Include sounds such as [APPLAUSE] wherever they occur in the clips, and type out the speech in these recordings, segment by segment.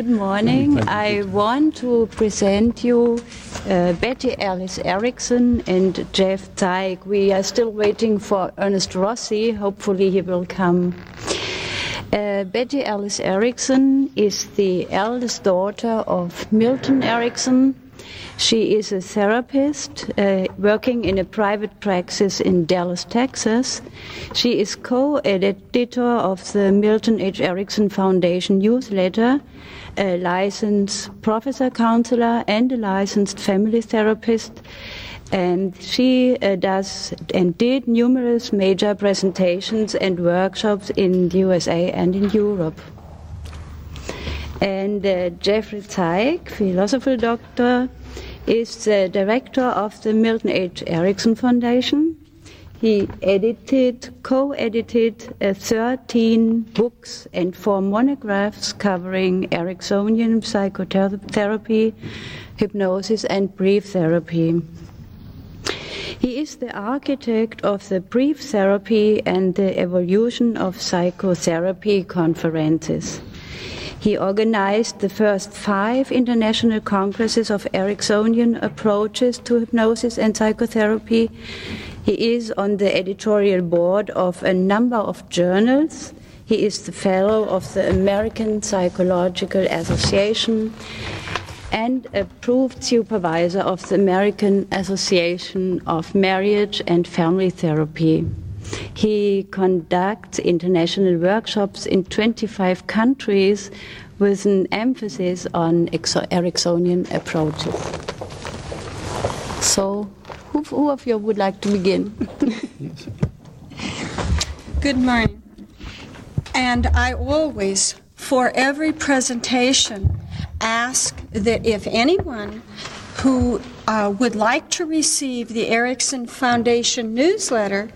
Good morning. I want to present you uh, Betty Alice Erickson and Jeff Zeig. We are still waiting for Ernest Rossi. Hopefully, he will come. Uh, Betty Alice Erickson is the eldest daughter of Milton Erickson. She is a therapist uh, working in a private practice in Dallas, Texas. She is co editor of the Milton H. Erickson Foundation newsletter, a licensed professor counselor, and a licensed family therapist and she uh, does and did numerous major presentations and workshops in the USA and in Europe. And uh, Jeffrey Zeig, philosophy doctor, is the director of the Milton H. Erickson Foundation. He edited, co-edited uh, 13 books and four monographs covering Ericksonian psychotherapy, hypnosis, and brief therapy. He is the architect of the brief therapy and the evolution of psychotherapy conferences. He organized the first five international congresses of Ericksonian approaches to hypnosis and psychotherapy. He is on the editorial board of a number of journals. He is the fellow of the American Psychological Association and approved supervisor of the American Association of Marriage and Family Therapy. He conducts international workshops in 25 countries with an emphasis on Ericksonian approaches. So, who, who of you would like to begin? [LAUGHS] Good morning. And I always, for every presentation, ask that if anyone who uh, would like to receive the Erickson Foundation newsletter,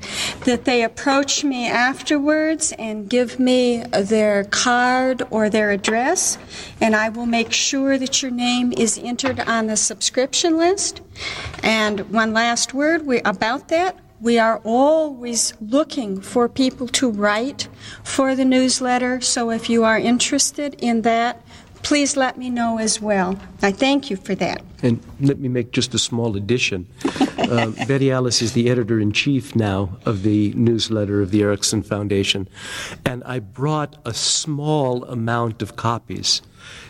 that they approach me afterwards and give me their card or their address, and I will make sure that your name is entered on the subscription list. And one last word we, about that. We are always looking for people to write for the newsletter, so if you are interested in that, please let me know as well. I thank you for that. And let me make just a small addition. Uh, [LAUGHS] Betty Alice is the editor in chief now of the newsletter of the Erickson Foundation. And I brought a small amount of copies.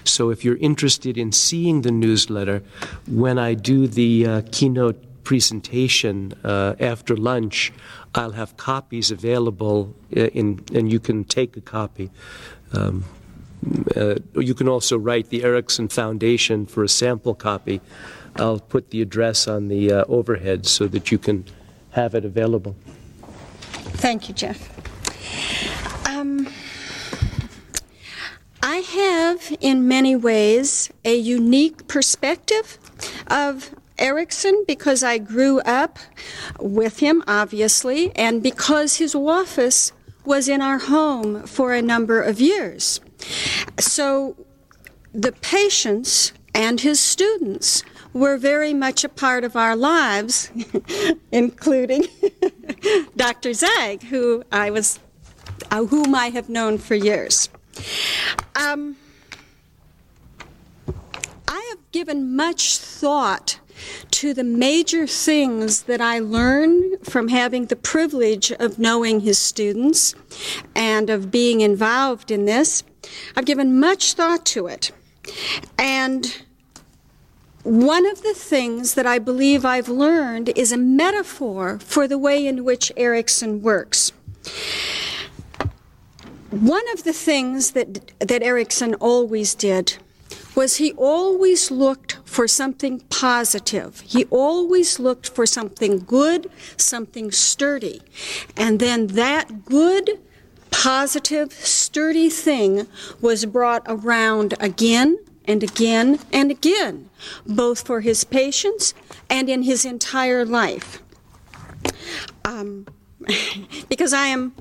So if you're interested in seeing the newsletter, when I do the uh, keynote presentation uh, after lunch, I'll have copies available, uh, in, and you can take a copy. Um, uh, you can also write the Erickson Foundation for a sample copy. I'll put the address on the uh, overhead so that you can have it available. Thank you, Jeff. Um, I have, in many ways, a unique perspective of Erickson because I grew up with him, obviously, and because his office was in our home for a number of years. So the patients and his students were very much a part of our lives, [LAUGHS] including [LAUGHS] Dr. Zeig, who I was, uh, whom I have known for years. Um, I have given much thought to the major things that I learned from having the privilege of knowing his students and of being involved in this. I've given much thought to it. And one of the things that I believe I've learned is a metaphor for the way in which Erickson works. One of the things that, that Erickson always did was he always looked for something positive. He always looked for something good, something sturdy. And then that good, positive, sturdy thing was brought around again and again and again, both for his patients and in his entire life. Um, [LAUGHS] because I am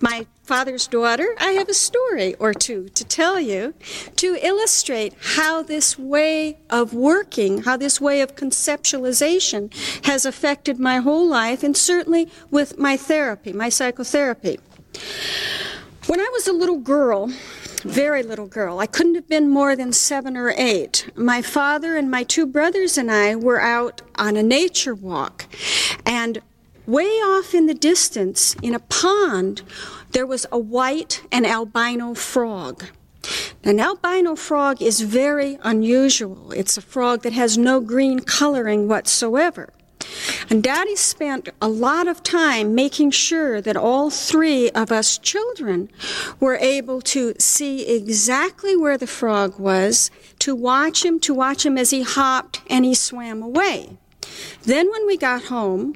my father's daughter, I have a story or two to tell you to illustrate how this way of working, how this way of conceptualization has affected my whole life and certainly with my therapy, my psychotherapy. When I was a little girl, very little girl. I couldn't have been more than seven or eight. My father and my two brothers and I were out on a nature walk. And way off in the distance, in a pond, there was a white and albino frog. An albino frog is very unusual. It's a frog that has no green coloring whatsoever. And Daddy spent a lot of time making sure that all three of us children were able to see exactly where the frog was, to watch him, to watch him as he hopped and he swam away. Then, when we got home,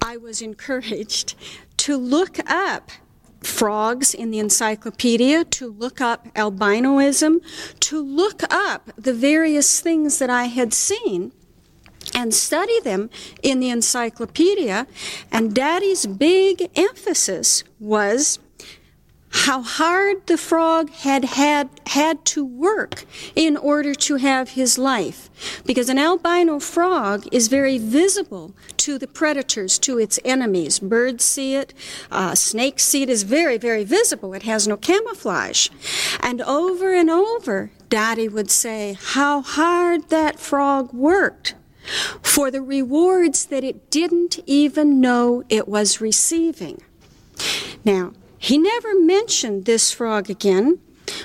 I was encouraged to look up frogs in the encyclopedia, to look up albinoism, to look up the various things that I had seen and study them in the encyclopedia. And Daddy's big emphasis was how hard the frog had had had to work in order to have his life. Because an albino frog is very visible to the predators to its enemies. Birds see it uh, snakes see it. Is very very visible. It has no camouflage. And over and over daddy would say how hard that frog worked for the rewards that it didn't even know it was receiving. Now, he never mentioned this frog again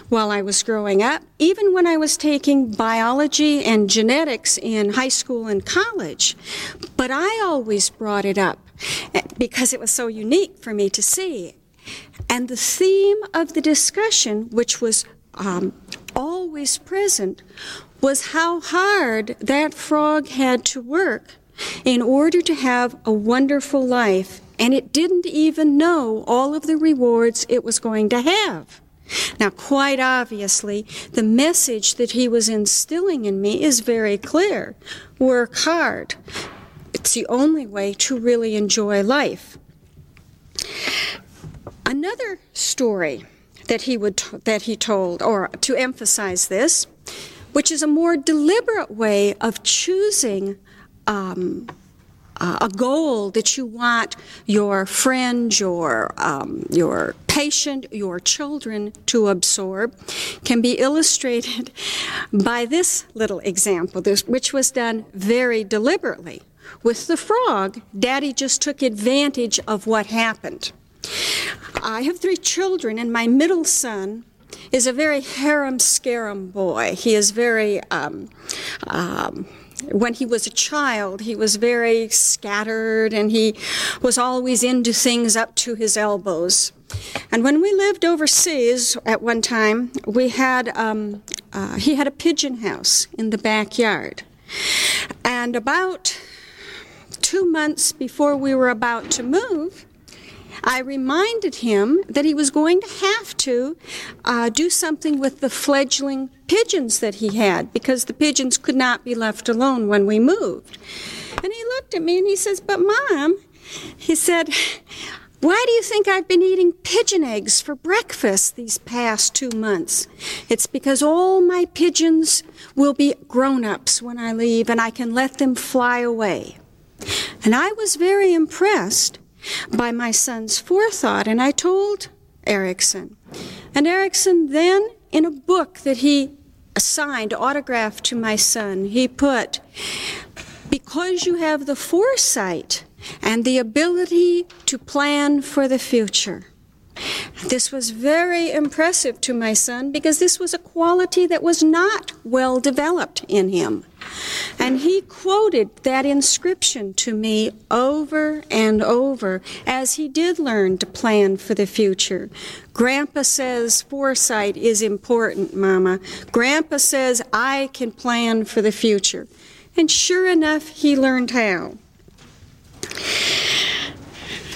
while I was growing up, even when I was taking biology and genetics in high school and college. But I always brought it up eh, because it was so unique for me to see. And the theme of the discussion, which was um, always present, was how hard that frog had to work in order to have a wonderful life, and it didn't even know all of the rewards it was going to have. Now, quite obviously, the message that he was instilling in me is very clear work hard. It's the only way to really enjoy life. Another story that he would that he told or to emphasize this which is a more deliberate way of choosing um, uh, a goal that you want your friend, your um, your patient, your children to absorb, can be illustrated [LAUGHS] by this little example, this, which was done very deliberately. With the frog, Daddy just took advantage of what happened. I have three children, and my middle son is a very harum scarum boy. He is very, um, um, when he was a child, he was very scattered and he was always into things up to his elbows. And when we lived overseas at one time, we had, um, uh, he had a pigeon house in the backyard. And about two months before we were about to move, I reminded him that he was going to have to uh, do something with the fledgling pigeons that he had because the pigeons could not be left alone when we moved. And he looked at me and he says, But, Mom, he said, why do you think I've been eating pigeon eggs for breakfast these past two months? It's because all my pigeons will be grown ups when I leave and I can let them fly away. And I was very impressed by my son's forethought. And I told Erickson. And Erickson then, in a book that he assigned, autographed to my son, he put, Because you have the foresight and the ability to plan for the future. This was very impressive to my son because this was a quality that was not well developed in him. And he quoted that inscription to me over and over as he did learn to plan for the future. Grandpa says foresight is important, Mama. Grandpa says I can plan for the future. And sure enough, he learned how.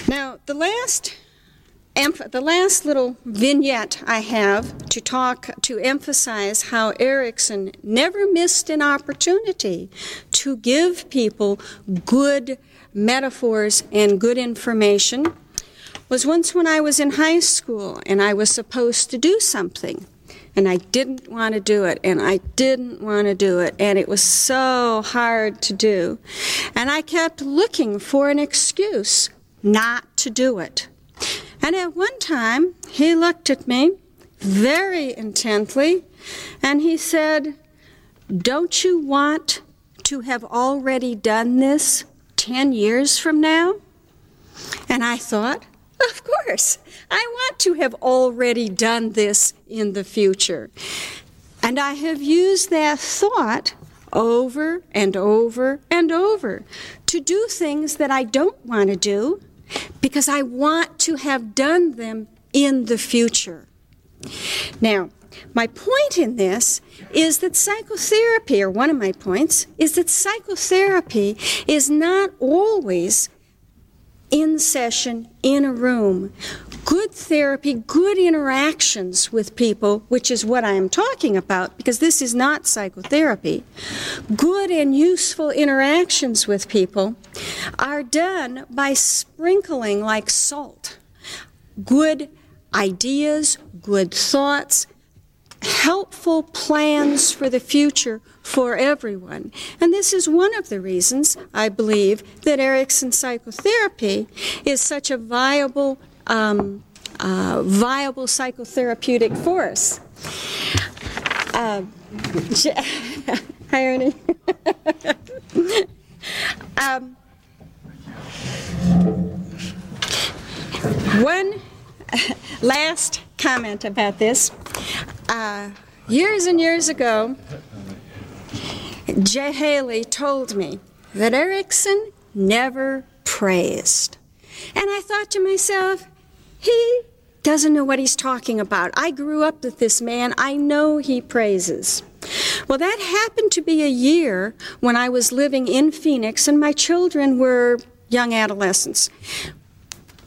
Now, the last the last little vignette I have to talk to emphasize how Erickson never missed an opportunity to give people good metaphors and good information was once when I was in high school and I was supposed to do something and I didn't want to do it, and I didn't want to do it, and it was so hard to do. And I kept looking for an excuse not to do it. And at one time, he looked at me very intently, and he said, Don't you want to have already done this 10 years from now? And I thought, Of course, I want to have already done this in the future. And I have used that thought over and over and over to do things that I don't want to do because I want to have done them in the future. Now, my point in this is that psychotherapy, or one of my points, is that psychotherapy is not always in session in a room. Good therapy, good interactions with people, which is what I am talking about, because this is not psychotherapy. Good and useful interactions with people are done by sprinkling like salt good ideas, good thoughts, helpful plans for the future for everyone. And this is one of the reasons I believe that Erickson psychotherapy is such a viable, um, uh, viable psychotherapeutic force. Uh, [LAUGHS] hi, Ernie. [LAUGHS] um, one last comment about this. Uh, years and years ago, Jay Haley told me that Erickson never praised. And I thought to myself, he doesn't know what he's talking about. I grew up with this man, I know he praises. Well, that happened to be a year when I was living in Phoenix and my children were young adolescents.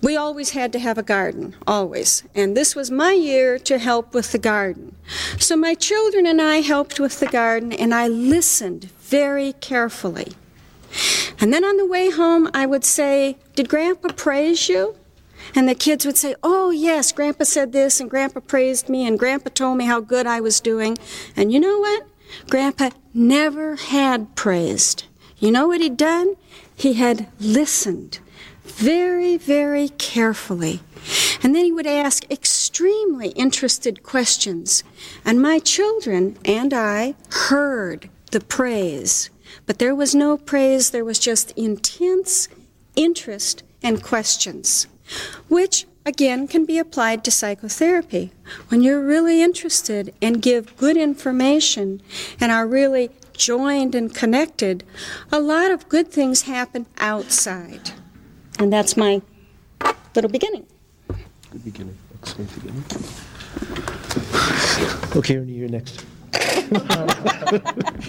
We always had to have a garden, always. And this was my year to help with the garden. So my children and I helped with the garden, and I listened very carefully. And then on the way home, I would say, Did Grandpa praise you? And the kids would say, Oh, yes, Grandpa said this, and Grandpa praised me, and Grandpa told me how good I was doing. And you know what? Grandpa never had praised. You know what he'd done? He had listened very, very carefully. And then he would ask extremely interested questions. And my children and I heard the praise. But there was no praise, there was just intense interest and questions, which again can be applied to psychotherapy. When you're really interested and give good information and are really joined and connected, a lot of good things happen outside. And that's my little beginning. Good beginning. Excellent beginning. Okay, Ernie, you're next.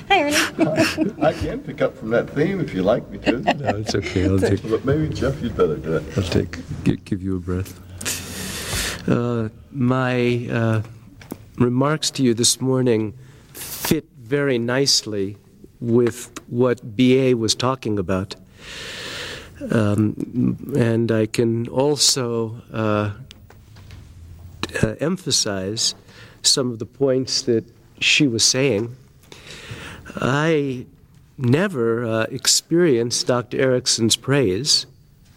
Hi, Ernie. I can pick up from that theme if you like me to. No, it's okay. I'll take. But maybe Jeff, you'd better do it. I'll take. Give, give you a breath. Uh, my uh, remarks to you this morning fit very nicely with what BA was talking about. Um, and I can also uh, uh, emphasize some of the points that she was saying. I never uh, experienced Dr. Erickson's praise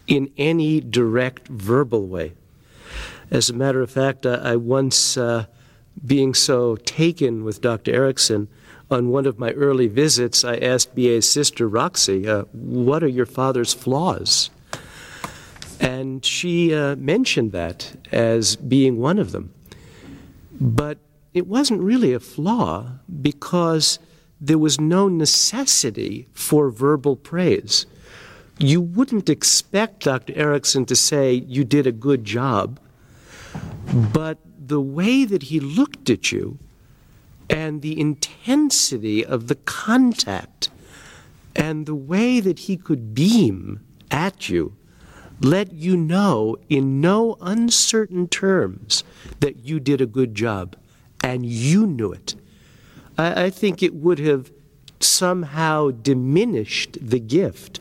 in any direct verbal way. As a matter of fact, I, I once, uh, being so taken with Dr. Erickson, on one of my early visits, I asked B.A.'s sister, Roxy, uh, what are your father's flaws? And she uh, mentioned that as being one of them. But it wasn't really a flaw because there was no necessity for verbal praise. You wouldn't expect Dr. Erickson to say, You did a good job, but the way that he looked at you and the intensity of the contact and the way that he could beam at you let you know in no uncertain terms that you did a good job and you knew it. I, I think it would have somehow diminished the gift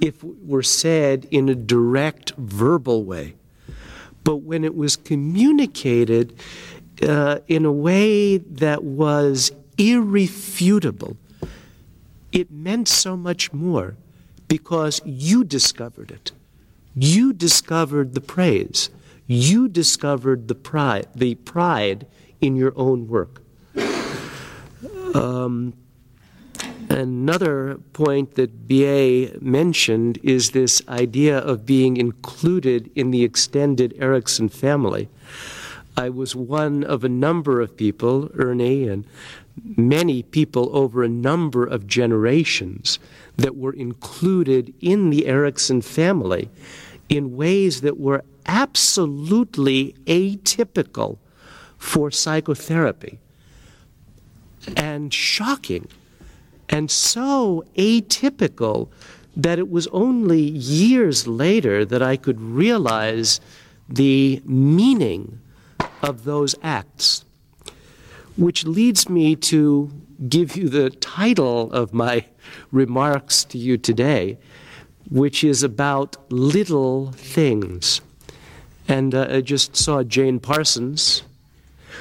if it were said in a direct verbal way. But when it was communicated uh, in a way that was irrefutable, it meant so much more because you discovered it. You discovered the praise. You discovered the pride, the pride in your own work. Um, another point that B.A. mentioned is this idea of being included in the extended Erickson family. I was one of a number of people, Ernie and many people over a number of generations, that were included in the Erickson family in ways that were absolutely atypical for psychotherapy and shocking and so atypical that it was only years later that I could realize the meaning of those acts. Which leads me to give you the title of my remarks to you today, which is about little things. And uh, I just saw Jane Parsons,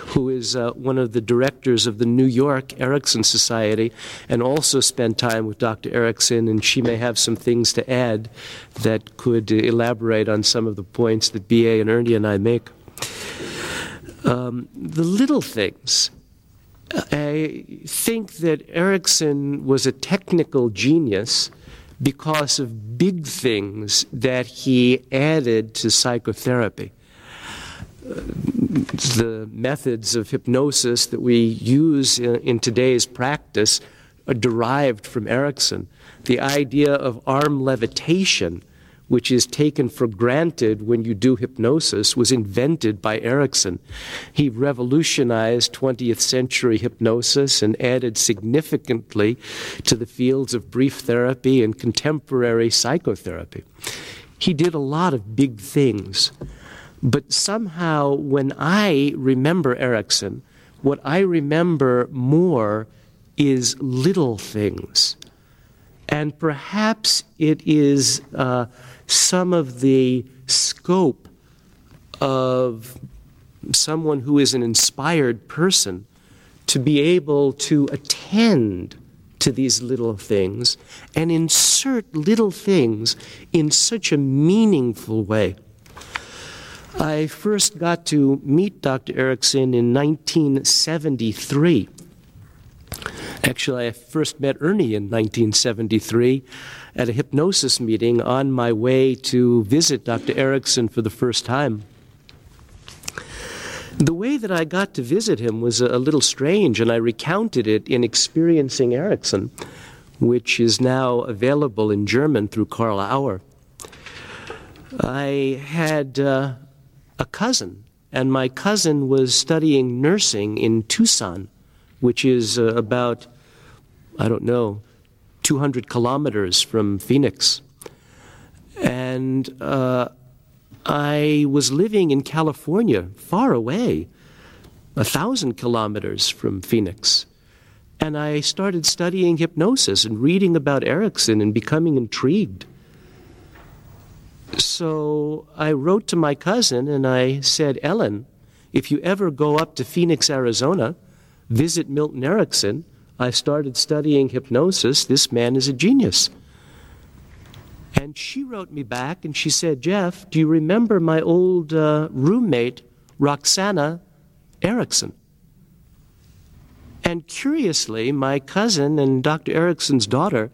who is uh, one of the directors of the New York Erickson Society, and also spent time with Dr. Erickson, and she may have some things to add that could elaborate on some of the points that B.A. and Ernie and I make. Um, the little things. I think that Erickson was a technical genius because of big things that he added to psychotherapy. The methods of hypnosis that we use in, in today's practice are derived from Erickson. The idea of arm levitation which is taken for granted when you do hypnosis, was invented by Erickson. He revolutionized 20th century hypnosis and added significantly to the fields of brief therapy and contemporary psychotherapy. He did a lot of big things. But somehow, when I remember Erickson, what I remember more is little things. And perhaps it is uh, some of the scope of someone who is an inspired person to be able to attend to these little things and insert little things in such a meaningful way. I first got to meet Dr. Erickson in 1973. Actually, I first met Ernie in 1973 at a hypnosis meeting on my way to visit Dr. Erickson for the first time. The way that I got to visit him was a, little strange, and I recounted it in Experiencing Erickson, which is now available in German through Carl-Auer. I had uh, a cousin, and my cousin was studying nursing in Tucson, which is uh, about, I don't know, 200 kilometers from Phoenix. And uh, I was living in California, far away, a thousand kilometers from Phoenix. And I started studying hypnosis and reading about Erickson and becoming intrigued. So I wrote to my cousin and I said, Ellen, if you ever go up to Phoenix, Arizona, visit Milton Erickson, I started studying hypnosis. This man is a genius. And she wrote me back and she said, Jeff, do you remember my old uh, roommate, Roxana Erickson? And curiously, my cousin and Dr. Erickson's daughter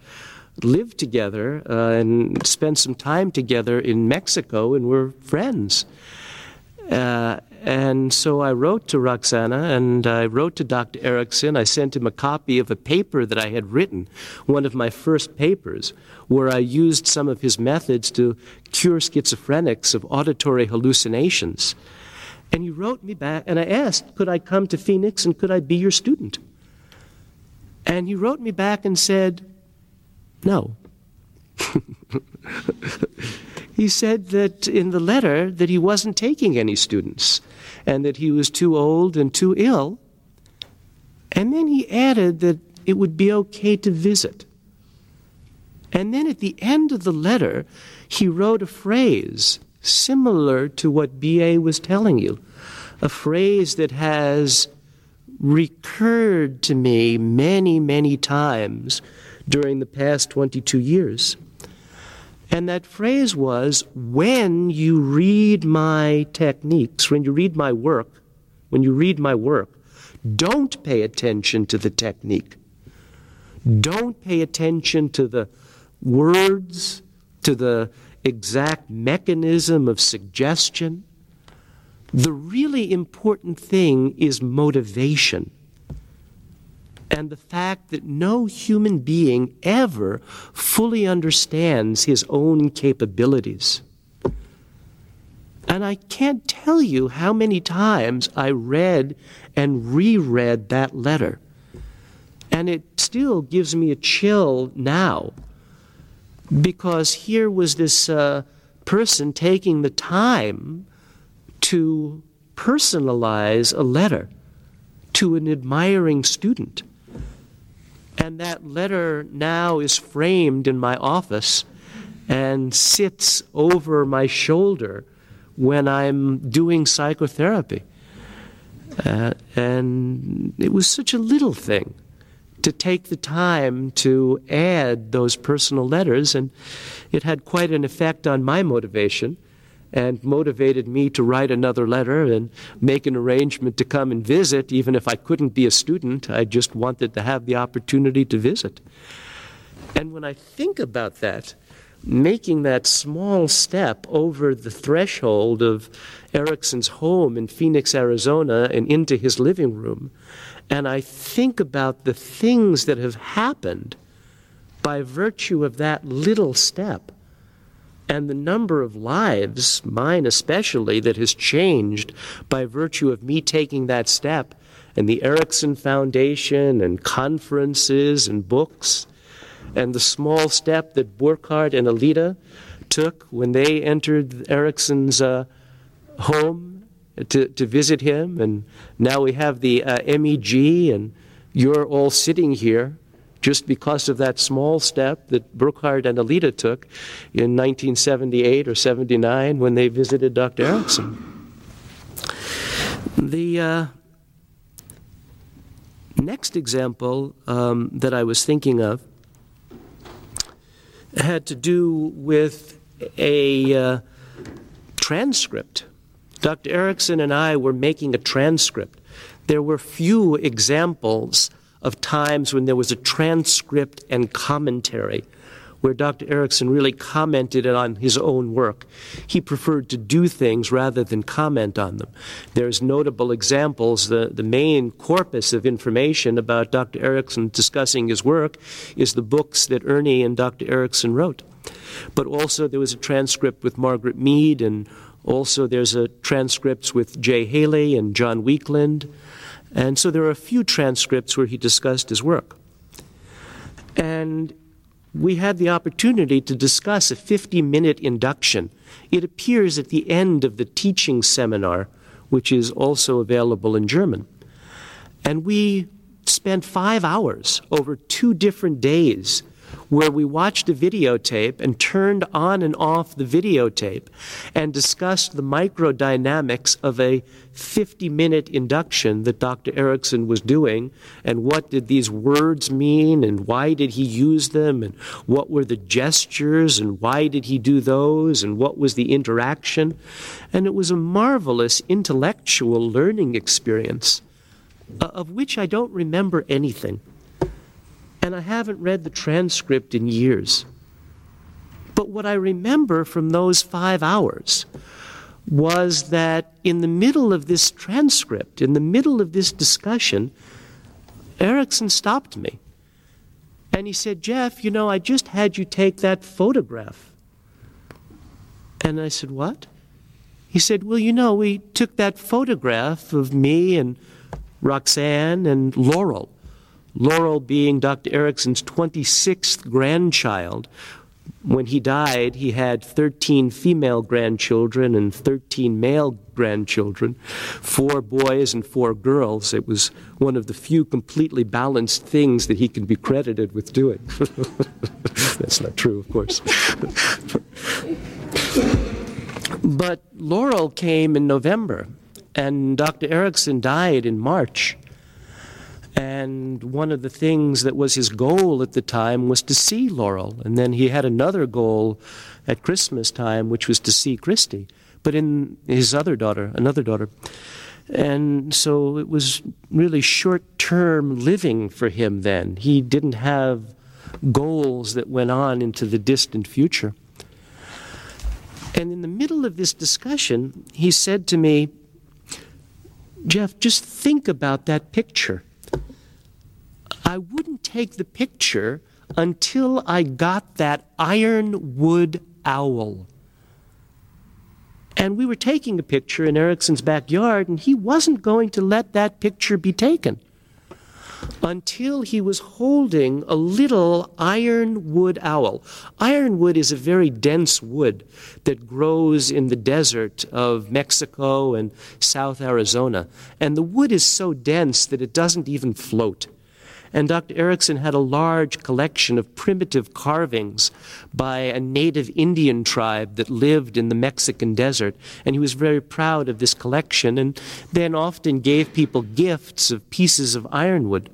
lived together uh, and spent some time together in Mexico and were friends. Uh, and so I wrote to Roxana and I wrote to Dr. Erickson. I sent him a copy of a paper that I had written, one of my first papers, where I used some of his methods to cure schizophrenics of auditory hallucinations. And he wrote me back, and I asked, could I come to Phoenix and could I be your student? And he wrote me back and said, no. [LAUGHS] he said that in the letter that he wasn't taking any students and that he was too old and too ill. And then he added that it would be okay to visit. And then at the end of the letter, he wrote a phrase similar to what B.A. was telling you, a phrase that has recurred to me many, many times during the past 22 years. And that phrase was when you read my techniques, when you read my work, when you read my work, don't pay attention to the technique. Don't pay attention to the words, to the exact mechanism of suggestion. The really important thing is motivation. And the fact that no human being ever fully understands his own capabilities. And I can't tell you how many times I read and reread that letter. And it still gives me a chill now because here was this uh, person taking the time to personalize a letter to an admiring student. And that letter now is framed in my office and sits over my shoulder when I'm doing psychotherapy. Uh, and it was such a little thing to take the time to add those personal letters, and it had quite an effect on my motivation and motivated me to write another letter and make an arrangement to come and visit, even if I couldn't be a student. I just wanted to have the opportunity to visit. And when I think about that, making that small step over the threshold of Erickson's home in Phoenix, Arizona, and into his living room, and I think about the things that have happened by virtue of that little step and the number of lives, mine especially, that has changed by virtue of me taking that step, and the Erickson Foundation, and conferences, and books, and the small step that Burkhard and Alida took when they entered Erickson's uh, home to, to visit him. And now we have the uh, MEG, and you're all sitting here just because of that small step that Burkhard and Alida took in 1978 or 79 when they visited Dr. Erickson. The uh, next example um, that I was thinking of had to do with a uh, transcript. Dr. Erickson and I were making a transcript. There were few examples of times when there was a transcript and commentary where Dr. Erickson really commented on his own work. He preferred to do things rather than comment on them. There's notable examples. The, the main corpus of information about Dr. Erickson discussing his work is the books that Ernie and Dr. Erickson wrote. But also there was a transcript with Margaret Mead, and also there's a transcripts with Jay Haley and John Weakland. And so there are a few transcripts where he discussed his work. And we had the opportunity to discuss a 50 minute induction. It appears at the end of the teaching seminar, which is also available in German. And we spent five hours over two different days where we watched a videotape and turned on and off the videotape and discussed the microdynamics of a 50 minute induction that Dr. Erickson was doing and what did these words mean and why did he use them and what were the gestures and why did he do those and what was the interaction. And it was a marvelous intellectual learning experience uh, of which I don't remember anything and I haven't read the transcript in years. But what I remember from those five hours was that in the middle of this transcript, in the middle of this discussion, Erickson stopped me. And he said, Jeff, you know, I just had you take that photograph. And I said, What? He said, Well, you know, we took that photograph of me and Roxanne and Laurel. Laurel being Dr. Erickson's 26th grandchild. When he died, he had 13 female grandchildren and 13 male grandchildren, four boys and four girls. It was one of the few completely balanced things that he can be credited with doing. [LAUGHS] That's not true, of course. but Laurel came in November, and Dr. Erickson died in March. And one of the things that was his goal at the time was to see Laurel. And then he had another goal at Christmas time, which was to see Christy, but in his other daughter, another daughter. And so it was really short term living for him then. He didn't have goals that went on into the distant future. And in the middle of this discussion, he said to me, Jeff, just think about that picture. I wouldn't take the picture until I got that ironwood owl. And we were taking a picture in Erickson's backyard, and he wasn't going to let that picture be taken until he was holding a little ironwood owl. Ironwood is a very dense wood that grows in the desert of Mexico and South Arizona. And the wood is so dense that it doesn't even float. And Dr. Erickson had a large collection of primitive carvings by a native Indian tribe that lived in the Mexican desert. And he was very proud of this collection and then often gave people gifts of pieces of ironwood.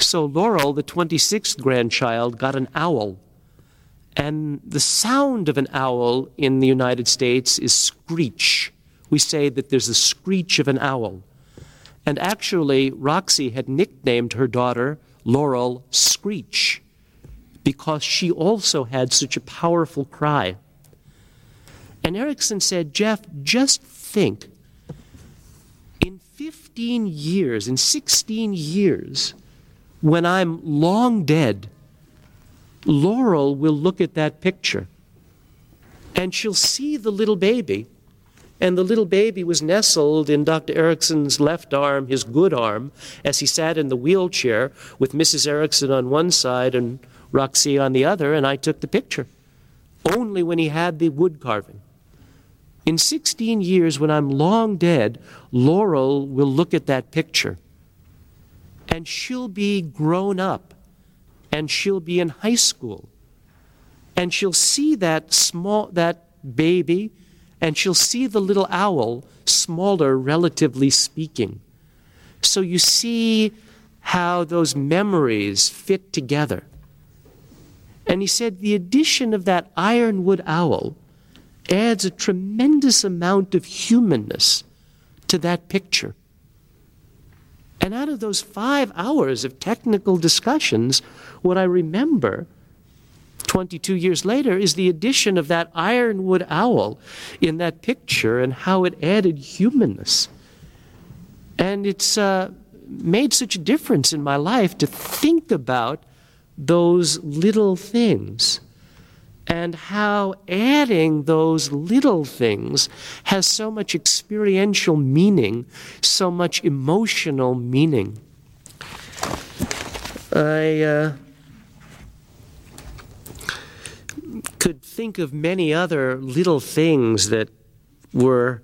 So Laurel, the 26th grandchild, got an owl. And the sound of an owl in the United States is screech. We say that there's a screech of an owl. And actually, Roxy had nicknamed her daughter Laurel Screech because she also had such a powerful cry. And Erickson said, Jeff, just think in 15 years, in 16 years, when I'm long dead, Laurel will look at that picture and she'll see the little baby and the little baby was nestled in Dr. Erickson's left arm, his good arm, as he sat in the wheelchair with Mrs. Erickson on one side and Roxy on the other, and I took the picture. Only when he had the wood carving. In 16 years, when I'm long dead, Laurel will look at that picture. And she'll be grown up. And she'll be in high school. And she'll see that small, that baby and she'll see the little owl smaller, relatively speaking. So you see how those memories fit together. And he said the addition of that ironwood owl adds a tremendous amount of humanness to that picture. And out of those five hours of technical discussions, what I remember 22 years later is the addition of that ironwood owl in that picture and how it added humanness. And it's uh, made such a difference in my life to think about those little things and how adding those little things has so much experiential meaning, so much emotional meaning. I. Uh, could think of many other little things that were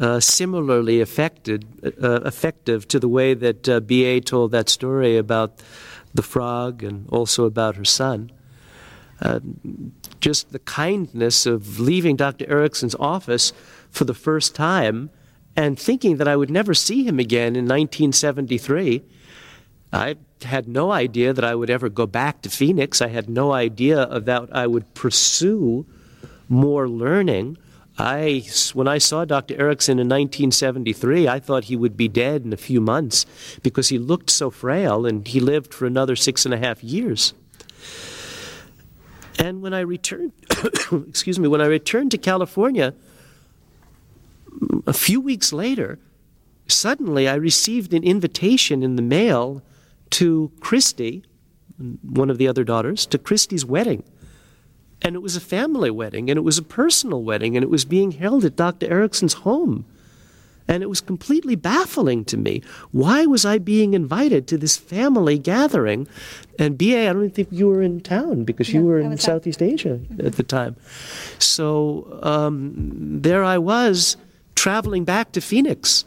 uh, similarly affected, uh, effective to the way that uh, B.A. told that story about the frog and also about her son. Uh, just the kindness of leaving Dr. Erickson's office for the first time and thinking that I would never see him again in 1973. I had no idea that I would ever go back to Phoenix. I had no idea that I would pursue more learning. I, when I saw Dr. Erickson in 1973, I thought he would be dead in a few months because he looked so frail and he lived for another six and a half years. And when I returned, [COUGHS] excuse me, when I returned to California, a few weeks later, suddenly I received an invitation in the mail to Christy, one of the other daughters, to Christy's wedding. And it was a family wedding, and it was a personal wedding, and it was being held at Dr. Erickson's home. And it was completely baffling to me. Why was I being invited to this family gathering? And BA, I don't even think you were in town because you were in Southeast out. Asia mm-hmm. at the time. So um, there I was traveling back to Phoenix.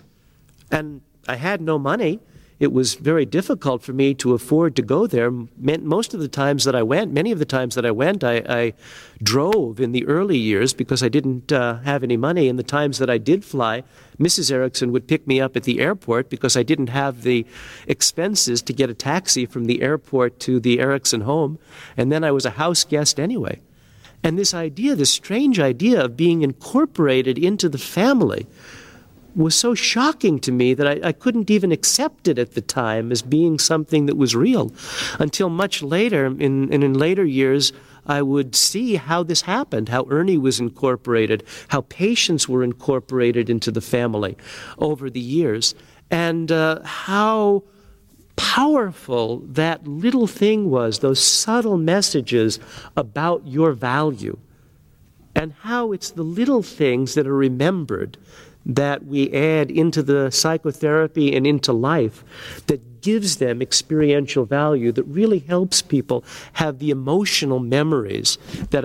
And I had no money it was very difficult for me to afford to go there. Most of the times that I went, many of the times that I went, I, I drove in the early years because I didn't uh, have any money. And the times that I did fly, Mrs. Erickson would pick me up at the airport because I didn't have the expenses to get a taxi from the airport to the Erickson home. And then I was a house guest anyway. And this idea, this strange idea of being incorporated into the family, was so shocking to me that I, I, couldn't even accept it at the time as being something that was real until much later, in, and in later years, I would see how this happened, how Ernie was incorporated, how patients were incorporated into the family over the years, and uh, how powerful that little thing was, those subtle messages about your value, and how it's the little things that are remembered that we add into the psychotherapy and into life that gives them experiential value, that really helps people have the emotional memories that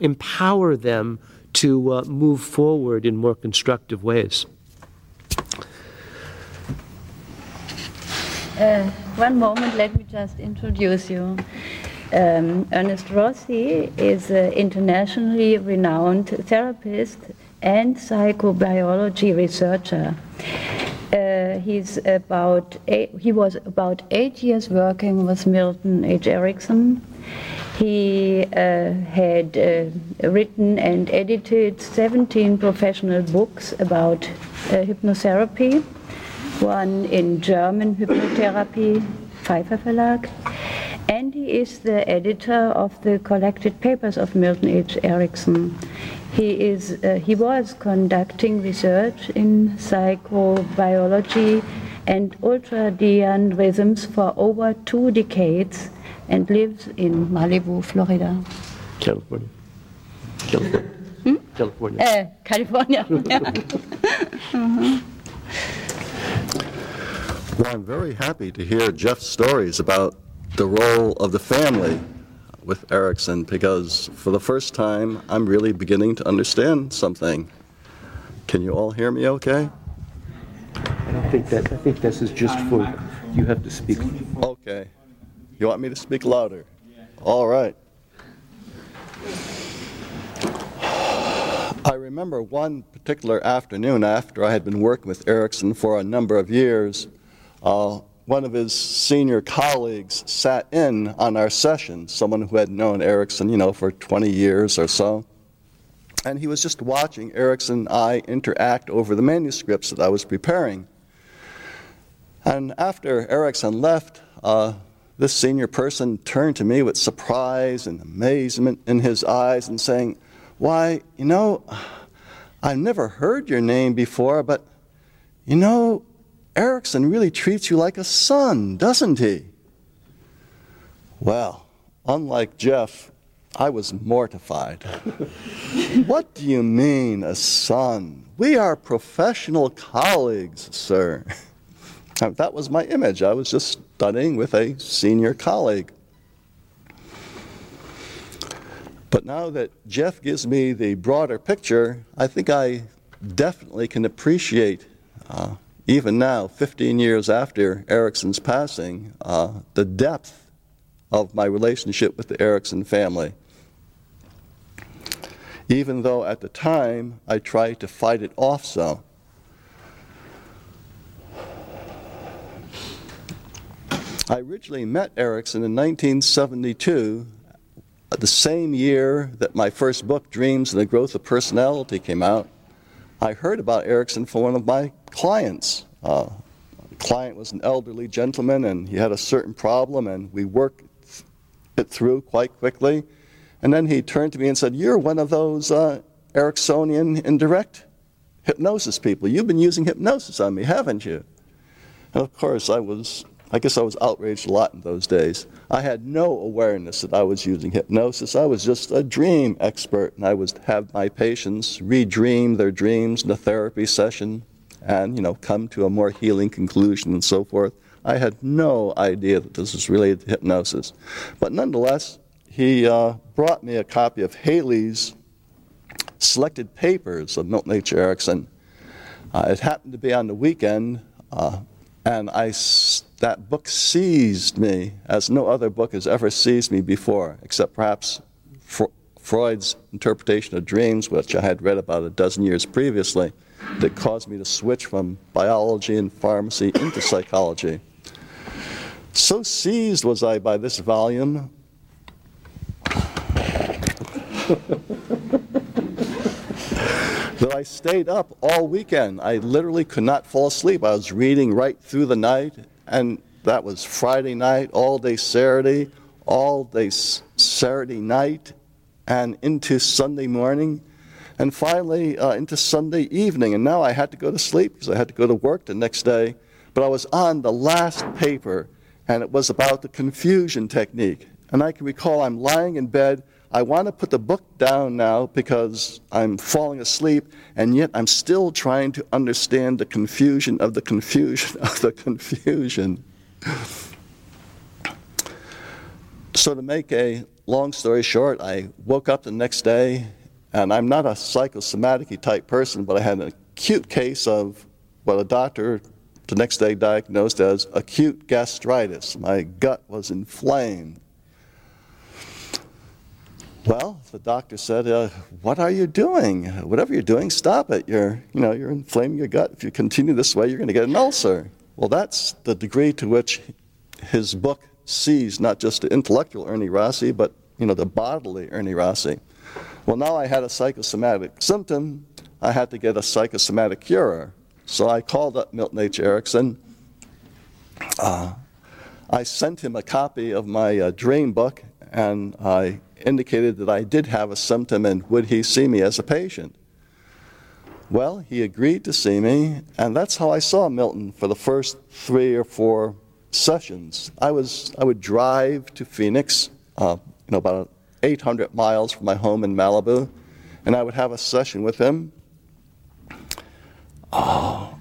empower them to uh, move forward in more constructive ways. Uh, one moment, let me just introduce you. Um, Ernest Rossi is an internationally renowned therapist and psychobiology researcher. Uh, he's about eight, he was about eight years working with Milton H. Erickson. He uh, had uh, written and edited 17 professional books about uh, hypnotherapy, one in German hypnotherapy, Pfeiffer Verlag, and he is the editor of the collected papers of Milton H. Erickson. He, is, uh, he was conducting research in psychobiology and ultradian rhythms for over two decades and lives in Malibu, Florida. California. California. Hmm? California. Uh, California. [LAUGHS] uh-huh. Well, I'm very happy to hear Jeff's stories about the role of the family with Erickson because for the first time, I'm really beginning to understand something. Can you all hear me okay? I don't think that, I think this is just for, you have to speak. Okay. You want me to speak louder? All right. I remember one particular afternoon after I had been working with Erickson for a number of years. Uh, one of his senior colleagues sat in on our session, someone who had known Erickson, you know, for 20 years or so. And he was just watching Erickson and I interact over the manuscripts that I was preparing. And after Erickson left, uh, this senior person turned to me with surprise and amazement in his eyes and saying, Why, you know, I've never heard your name before, but you know, Erickson really treats you like a son, doesn't he? Well, unlike Jeff, I was mortified. [LAUGHS] what do you mean, a son? We are professional colleagues, sir. that was my image. I was just studying with a senior colleague. But now that Jeff gives me the broader picture, I think I definitely can appreciate uh, even now, 15 years after Erickson's passing, uh, the depth of my relationship with the Erickson family. Even though at the time I tried to fight it off so. I originally met Erickson in 1972, the same year that my first book, Dreams and the Growth of Personality, came out. I heard about Erickson from one of my clients. Uh, client was an elderly gentleman and he had a certain problem, and we worked it through quite quickly. And then he turned to me and said, You're one of those uh, Ericksonian indirect hypnosis people. You've been using hypnosis on me, haven't you? And of course, I was I guess I was outraged a lot in those days. I had no awareness that I was using hypnosis. I was just a dream expert, and I would have my patients redream their dreams in a therapy session and, you know, come to a more healing conclusion and so forth. I had no idea that this was related to hypnosis. But nonetheless, he uh, brought me a copy of Haley's selected papers of Milton H. Erickson. Uh, it happened to be on the weekend, uh, and I that book seized me as no other book has ever seized me before, except perhaps Freud's interpretation of dreams, which I had read about a dozen years previously, that caused me to switch from biology and pharmacy into psychology. So seized was I by this volume. that I stayed up all weekend. I literally could not fall asleep. I was reading right through the night, and that was Friday night, all day Saturday, all day Saturday night, and into Sunday morning, and finally uh, into Sunday evening. And now I had to go to sleep because I had to go to work the next day. But I was on the last paper, and it was about the confusion technique. And I can recall I'm lying in bed. I want to put the book down now because I'm falling asleep, and yet I'm still trying to understand the confusion of the confusion [LAUGHS] of the confusion. So, to make a long story short, I woke up the next day, and I'm not a psychosomatic type person, but I had an acute case of what a doctor the next day diagnosed as acute gastritis. My gut was inflamed. Well, the doctor said, uh, "What are you doing? Whatever you're doing, stop it. You're, you know, you're inflaming your gut. If you continue this way, you're going to get an ulcer." Well, that's the degree to which his book sees not just the intellectual Ernie Rossi, but you know the bodily Ernie Rossi. Well, now I had a psychosomatic symptom. I had to get a psychosomatic cure. So I called up Milton H. Erickson. Uh, I sent him a copy of my uh, dream book, and I indicated that I did have a symptom and would he see me as a patient. Well, he agreed to see me, and that's how I saw Milton for the first three or four sessions. I was I would drive to Phoenix, uh, you know, about 800 miles from my home in Malibu, and I would have a session with him. Oh.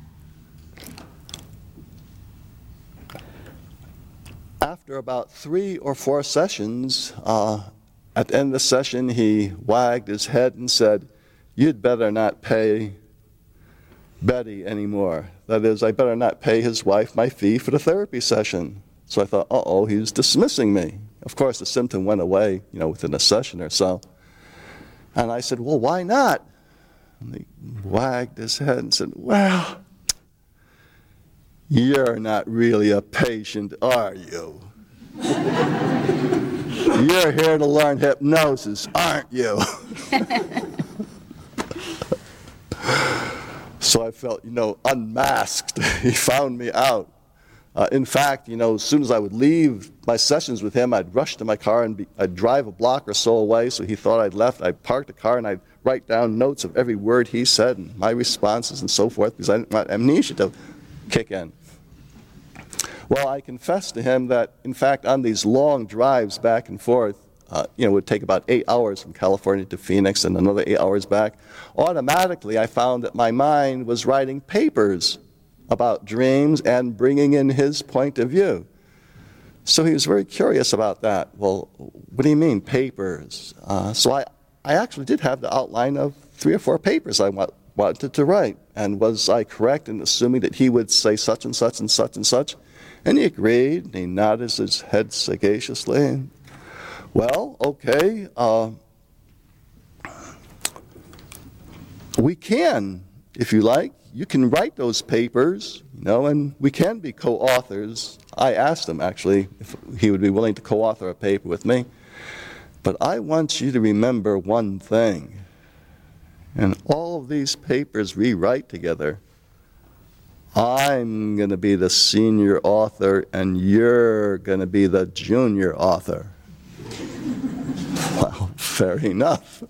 After about three or four sessions, uh, at the end of the session, he wagged his head and said, You'd better not pay Betty anymore. That is, I better not pay his wife my fee for the therapy session. So I thought, uh oh, he's dismissing me. Of course, the symptom went away, you know, within a session or so. And I said, Well, why not? And he wagged his head and said, Well, you're not really a patient, are you? [LAUGHS] You're here to learn hypnosis, aren't you? [LAUGHS] so I felt, you know, unmasked. [LAUGHS] he found me out. Uh, in fact, you know, as soon as I would leave my sessions with him, I'd rush to my car and be, I'd drive a block or so away so he thought I'd left. I'd park the car and I'd write down notes of every word he said and my responses and so forth because I didn't want amnesia to kick in. Well, I confessed to him that, in fact, on these long drives back and forth, uh, you know, it would take about eight hours from California to Phoenix and another eight hours back. Automatically, I found that my mind was writing papers about dreams and bringing in his point of view. So he was very curious about that. Well, what do you mean, papers? Uh, so I, I actually did have the outline of three or four papers I want, wanted to write. And was I correct in assuming that he would say such and such and such and such? And he agreed, and he nodded his head sagaciously. Well, okay, uh, we can, if you like, you can write those papers, you know, and we can be co authors. I asked him, actually, if he would be willing to co author a paper with me. But I want you to remember one thing. And all of these papers we write together I'm going to be the senior author and you're going to be the junior author. [LAUGHS] well, fair enough.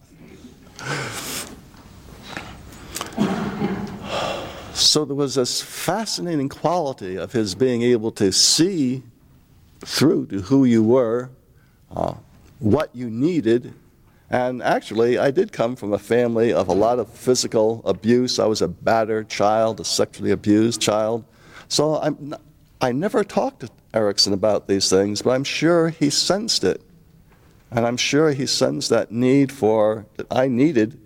So there was this fascinating quality of his being able to see through to who you were, uh, what you needed, and actually, I did come from a family of a lot of physical abuse. I was a battered child, a sexually abused child. So I'm, I never talked to Erickson about these things, but I'm sure he sensed it. And I'm sure he sensed that need for, that I needed,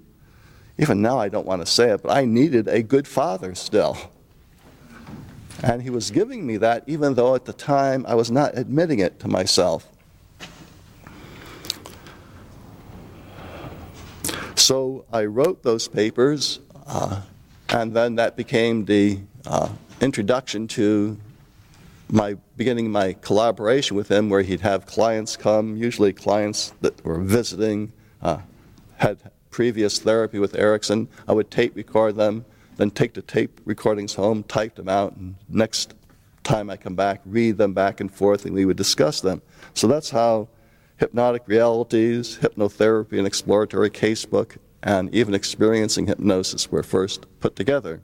even now I don't want to say it, but I needed a good father still. And he was giving me that even though at the time I was not admitting it to myself. So I wrote those papers, uh, and then that became the uh, introduction to my beginning my collaboration with him, where he'd have clients come, usually clients that were visiting, uh, had previous therapy with Erickson. I would tape record them, then take the tape recordings home, type them out, and next time I come back, read them back and forth, and we would discuss them. So that's how hypnotic realities, hypnotherapy, and exploratory casebook, and even experiencing hypnosis were first put together.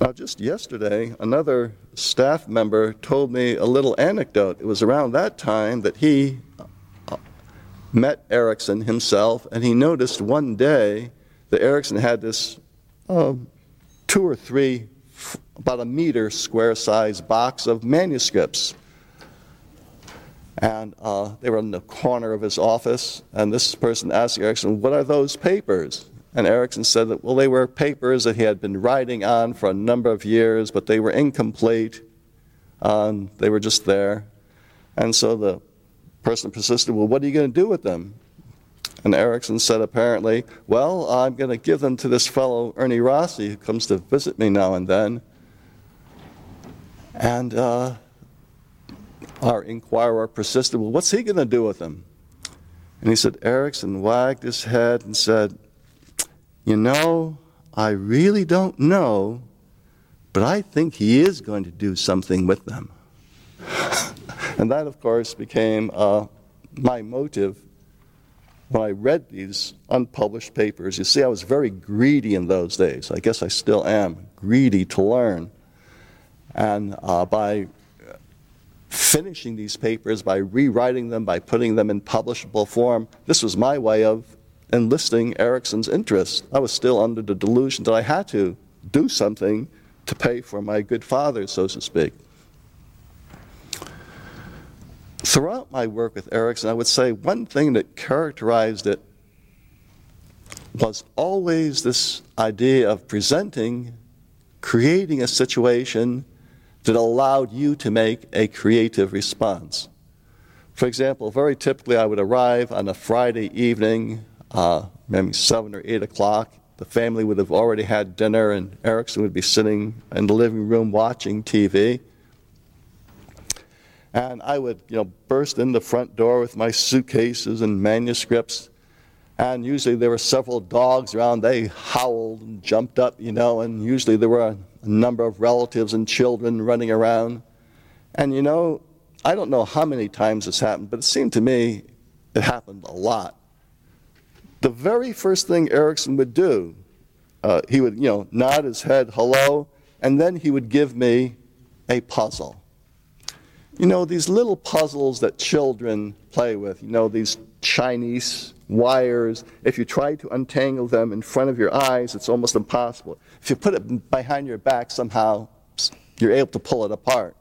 Now, just yesterday, another staff member told me a little anecdote. It was around that time that he uh, met Erickson himself, and he noticed one day that Erickson had this uh, two or three, about a meter square size box of manuscripts. And uh, they were in the corner of his office, and this person asked Erickson, What are those papers? And Erickson said that, well, they were papers that he had been writing on for a number of years, but they were incomplete. Um, they were just there. And so the person persisted, well, what are you going to do with them? And Erickson said, apparently, well, I'm going to give them to this fellow, Ernie Rossi, who comes to visit me now and then. And uh, our inquirer persisted, well, what's he going to do with them? And he said, Erickson wagged his head and said, you know, I really don't know, but I think he is going to do something with them. [LAUGHS] and that, of course, became uh, my motive when I read these unpublished papers. You see, I was very greedy in those days. I guess I still am greedy to learn. And uh, by finishing these papers, by rewriting them, by putting them in publishable form, this was my way of enlisting Erickson's interest. I was still under the delusion that I had to do something to pay for my good father, so to speak. Throughout my work with Erickson, I would say one thing that characterized it was always this idea of presenting, creating a situation that allowed you to make a creative response. For example, very typically, I would arrive on a Friday evening uh, maybe 7 or 8 o'clock. The family would have already had dinner, and Erickson would be sitting in the living room watching TV. And I would, you know, burst in the front door with my suitcases and manuscripts. And usually there were several dogs around. They howled and jumped up, you know, and usually there were a, number of relatives and children running around. And, you know, I don't know how many times this happened, but it seemed to me it happened a lot the very first thing Erickson would do, uh, he would, you know, nod his head, hello, and then he would give me a puzzle. You know, these little puzzles that children play with, you know, these Chinese wires, if you try to untangle them in front of your eyes, it's almost impossible. If you put it behind your back, somehow you're able to pull it apart.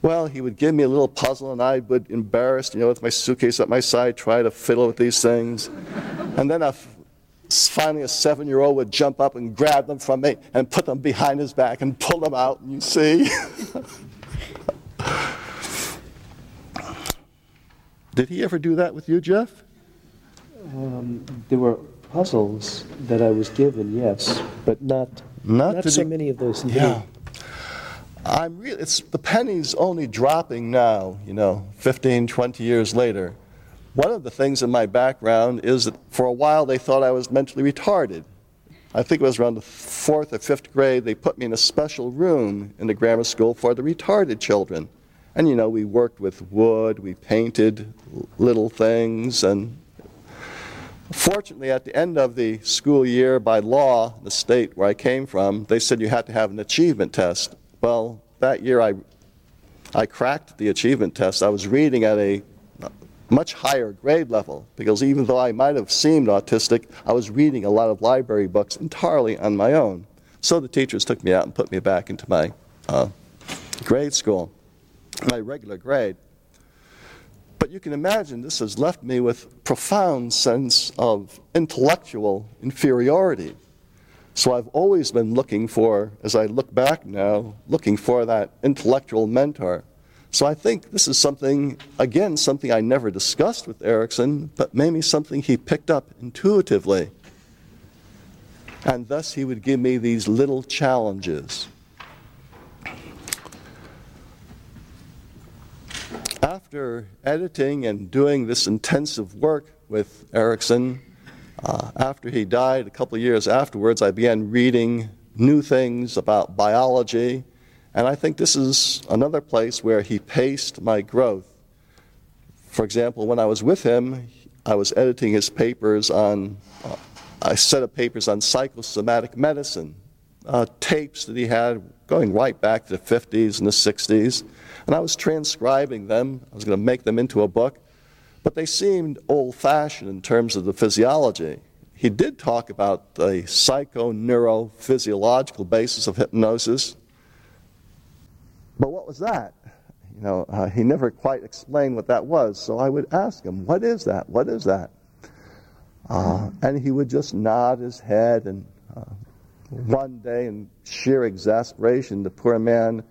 Well, he would give me a little puzzle, and I would, embarrassed, you know, with my suitcase at my side, try to fiddle with these things. and then a, finally, a seven year old would jump up and grab them from me and put them behind his back and pull them out, and you see. [LAUGHS] Did he ever do that with you, Jeff? Um, there were puzzles that I was given, yes, but not not, not so many of those. Yeah. I'm really, it's, the penny's only dropping now, you know, 15, 20 years later. One of the things in my background is that for a while they thought I was mentally retarded. I think it was around the fourth or fifth grade, they put me in a special room in the grammar school for the retarded children. And you know, we worked with wood, we painted little things, and fortunately, at the end of the school year, by law, the state where I came from, they said you had to have an achievement test. Well, that year I, I cracked the achievement test. I was reading at a much higher grade level because even though I might have seemed autistic, I was reading a lot of library books entirely on my own. So the teachers took me out and put me back into my uh, grade school, my regular grade. But you can imagine this has left me with profound sense of intellectual inferiority. So I've always been looking for, as I look back now, looking for that intellectual mentor. So I think this is something, again, something I never discussed with Erickson, but maybe something he picked up intuitively. And thus he would give me these little challenges. After editing and doing this intensive work with Erickson, uh, after he died, a couple of years afterwards, I began reading new things about biology, and I think this is another place where he paced my growth. For example, when I was with him, I was editing his papers on uh, a set of papers on psychosomatic medicine, uh, tapes that he had going right back to the 50s and the 60s, and I was transcribing them. I was going to make them into a book, but they seemed old fashioned in terms of the physiology. He did talk about the psychoneurophysiological basis of hypnosis, but what was that? You know, uh, he never quite explained what that was, so I would ask him, What is that? What is that? Uh, and he would just nod his head. And uh, one day, in sheer exasperation, the poor man,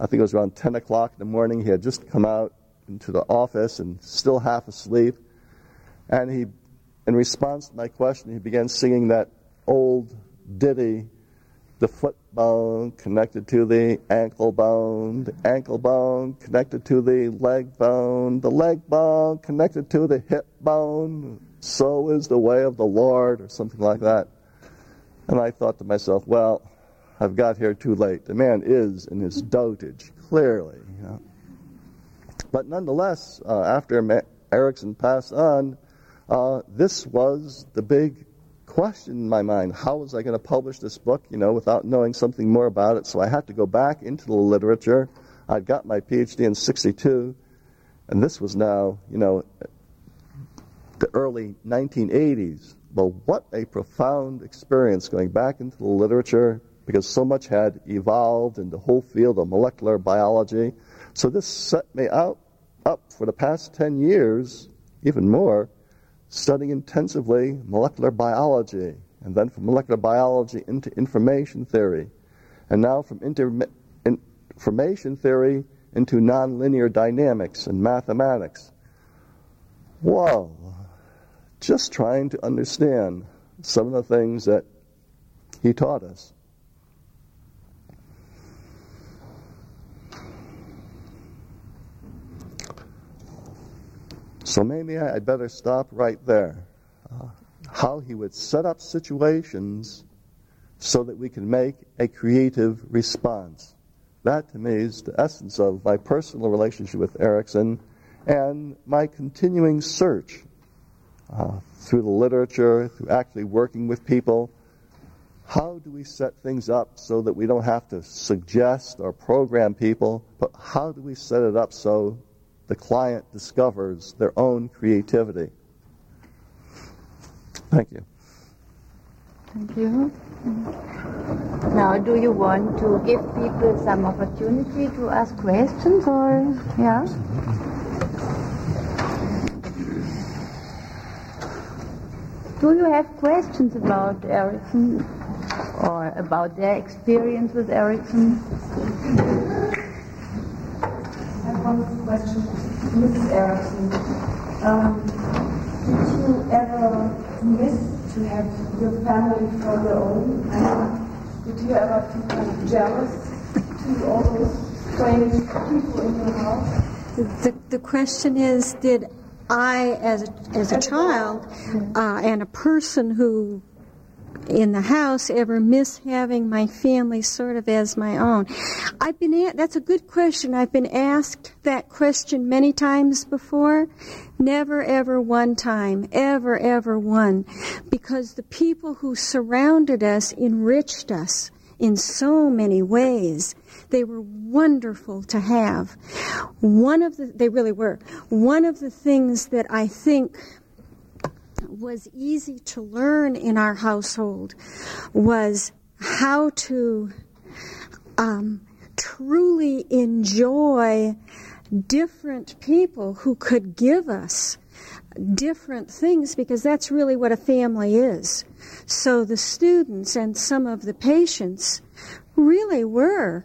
I think it was around 10 o'clock in the morning, he had just come out into the office and still half asleep. And he, in response to my question, he began singing that old ditty the foot bone connected to the ankle bone, the ankle bone connected to the leg bone, the leg bone connected to the hip bone. So is the way of the Lord, or something like that. And I thought to myself, well, I've got here too late. The man is in his dotage, clearly. You know. But nonetheless, uh, after Erickson passed on, uh, this was the big question in my mind. How was I going to publish this book, you know, without knowing something more about it? So I had to go back into the literature. I'd got my PhD in 62, and this was now, you know, the early 1980s. Well, what a profound experience going back into the literature because so much had evolved in the whole field of molecular biology. So this set me out up for the past 10 years, even more, studying intensively molecular biology, and then from molecular biology into information theory, and now from information theory into nonlinear dynamics and mathematics. Whoa! Just trying to understand some of the things that he taught us. So maybe I'd better stop right there. Uh, how he would set up situations so that we can make a creative response. That to me is the essence of my personal relationship with Erickson and my continuing search uh, through the literature, through actually working with people. How do we set things up so that we don't have to suggest or program people, but how do we set it up so the client discovers their own creativity. Thank you. Thank you. Now, do you want to give people some opportunity to ask questions or, yeah? Do you have questions about Erickson or about their experience with Erickson? One question, Mrs. Erickson. Um, did you ever miss to have your family for your own? Did you ever feel jealous to all those strange people in your house? The, the question is, did I, as a, as a child, uh, and a person who in the house ever miss having my family sort of as my own? I've been a- that's a good question. I've been asked that question many times before. Never ever one time, ever ever one, because the people who surrounded us enriched us in so many ways. They were wonderful to have. One of the, they really were. One of the things that I think was easy to learn in our household was how to um, truly enjoy different people who could give us different things because that's really what a family is. So the students and some of the patients really were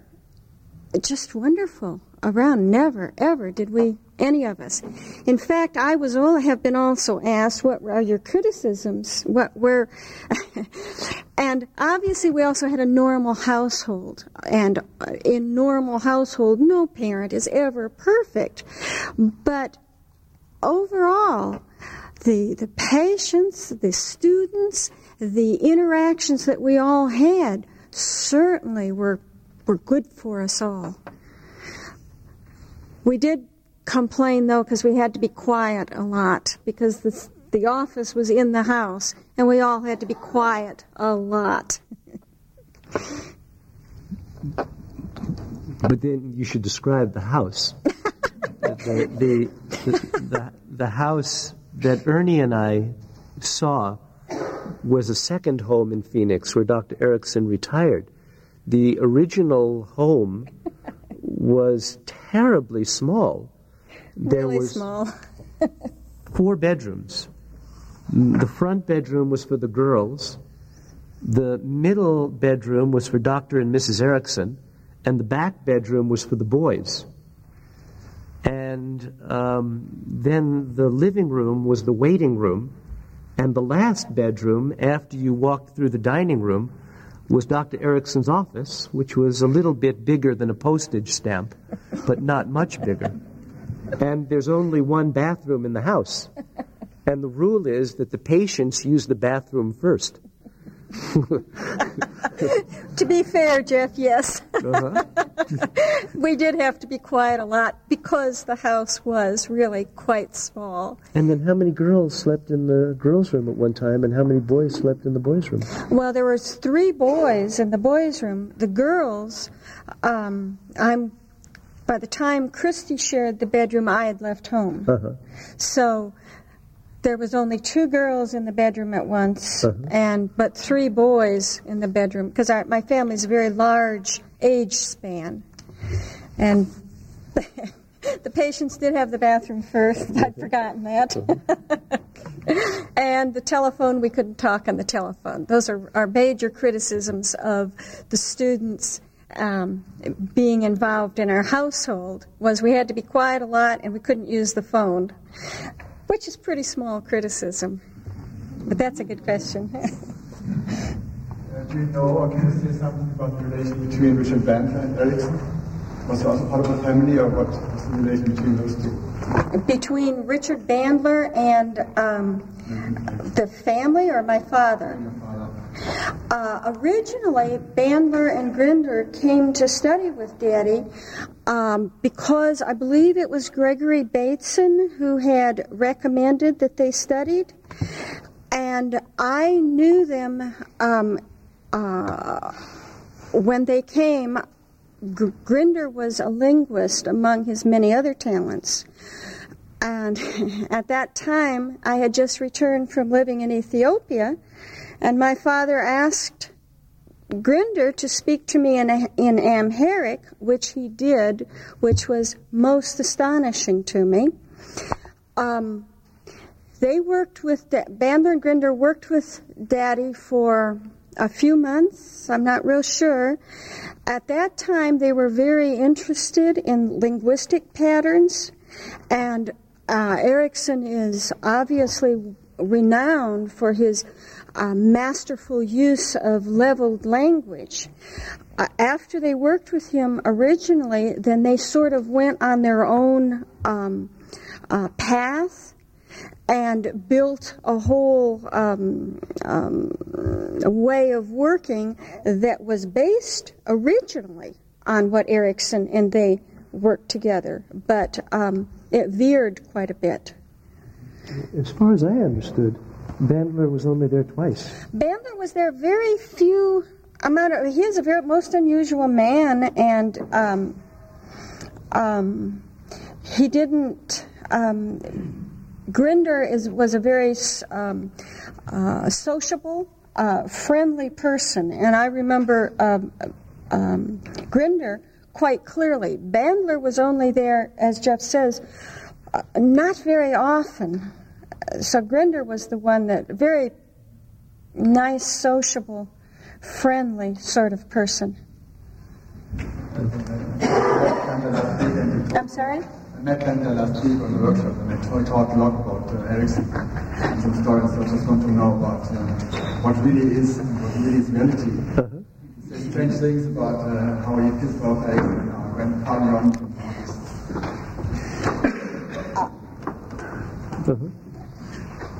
just wonderful around. Never, ever did we any of us. In fact, I was all have been also asked what are your criticisms? What were [LAUGHS] and obviously we also had a normal household and in normal household no parent is ever perfect. But overall the the patients, the students, the interactions that we all had certainly were were good for us all. We did complain though because we had to be quiet a lot because the, the office was in the house and we all had to be quiet a lot. [LAUGHS] but then you should describe the house. the, the, the, the house that Ernie and I saw was a second home in Phoenix where Dr. Erickson retired. The original home was terribly small. There really was small. [LAUGHS] four bedrooms. The front bedroom was for the girls. The middle bedroom was for Dr. and Mrs. Erickson, and the back bedroom was for the boys. And um, then the living room was the waiting room, and the last bedroom, after you walked through the dining room, was Dr. Erickson's office, which was a little bit bigger than a postage stamp, but not much bigger. And there's only one bathroom in the house. [LAUGHS] And the rule is that the patients use the bathroom first. [LAUGHS] to be fair, Jeff, yes. Uh-huh. [LAUGHS] we did have to be quiet a lot because the house was really quite small. And then how many girls slept in the girls' room at one time and how many boys slept in the boys' room? Well, there was three boys in the boys' room. The girls, um, I'm by the time Christy shared the bedroom, I had left home. Uh-huh. So there was only two girls in the bedroom at once, uh-huh. and but three boys in the bedroom because my family's a very large age span, and. [LAUGHS] the patients did have the bathroom first. I'd uh-huh. forgotten that. Uh-huh. [LAUGHS] and the telephone, we couldn't talk on the telephone. Those are our major criticisms of the students um, being involved in our household was we had to be quiet a lot and we couldn't use the phone which is pretty small criticism. But that's a good question. [LAUGHS] uh, do you know or can you say something about the relation between Richard Bandler and Erickson? Was he also part of the family, or what was the relation between those two? Between Richard Bandler and um, the family, or my father? Uh, originally, Bandler and Grinder came to study with Daddy um, because I believe it was Gregory Bateson who had recommended that they studied. And I knew them um, uh, when they came. G- Grinder was a linguist among his many other talents. And [LAUGHS] at that time, I had just returned from living in Ethiopia and my father asked Grinder to speak to me in, in Amharic, which he did, which was most astonishing to me. Um, they worked with, Bandler and Grinder worked with Daddy for a few months, I'm not real sure. At that time, they were very interested in linguistic patterns, and uh, Erickson is obviously renowned for his uh, masterful use of leveled language. Uh, after they worked with him originally, then they sort of went on their own um, uh, path and built a whole um, um, way of working that was based originally on what Erickson and they worked together, but um, it veered quite a bit. As far as I understood, Bandler was only there twice. Bandler was there very few amount of. He is a very most unusual man, and um, um, he didn't. Um, Grinder is was a very um, uh, sociable, uh, friendly person, and I remember um, um, Grinder quite clearly. Bandler was only there, as Jeff says, uh, not very often so Grinder was the one that very nice, sociable, friendly sort of person. I'm sorry? I met Bandler last week on a workshop and they talked a lot about uh, Erickson and some stories. So I just want to know about uh, what really is and what really is reality. Uh-huh. There's strange things about uh, how he pissed off Erickson and went party on from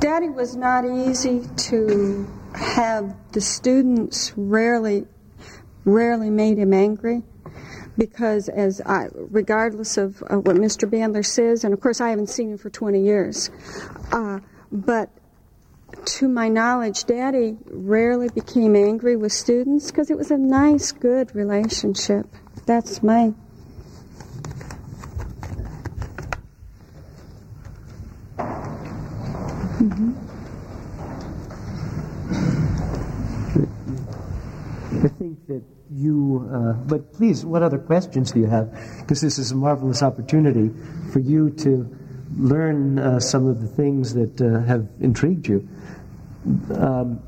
Daddy was not easy to have. The students rarely, rarely made him angry because as I, regardless of what Mr. Bandler says, and of course I haven't seen him for 20 years, uh, but to my knowledge, Daddy rarely became angry with students because it was a nice, good relationship. That's my. Mm-hmm. I think that you, uh, but please, what other questions do you have? Because this is a marvelous opportunity for you to learn uh, some of the things that uh, have intrigued you. Um,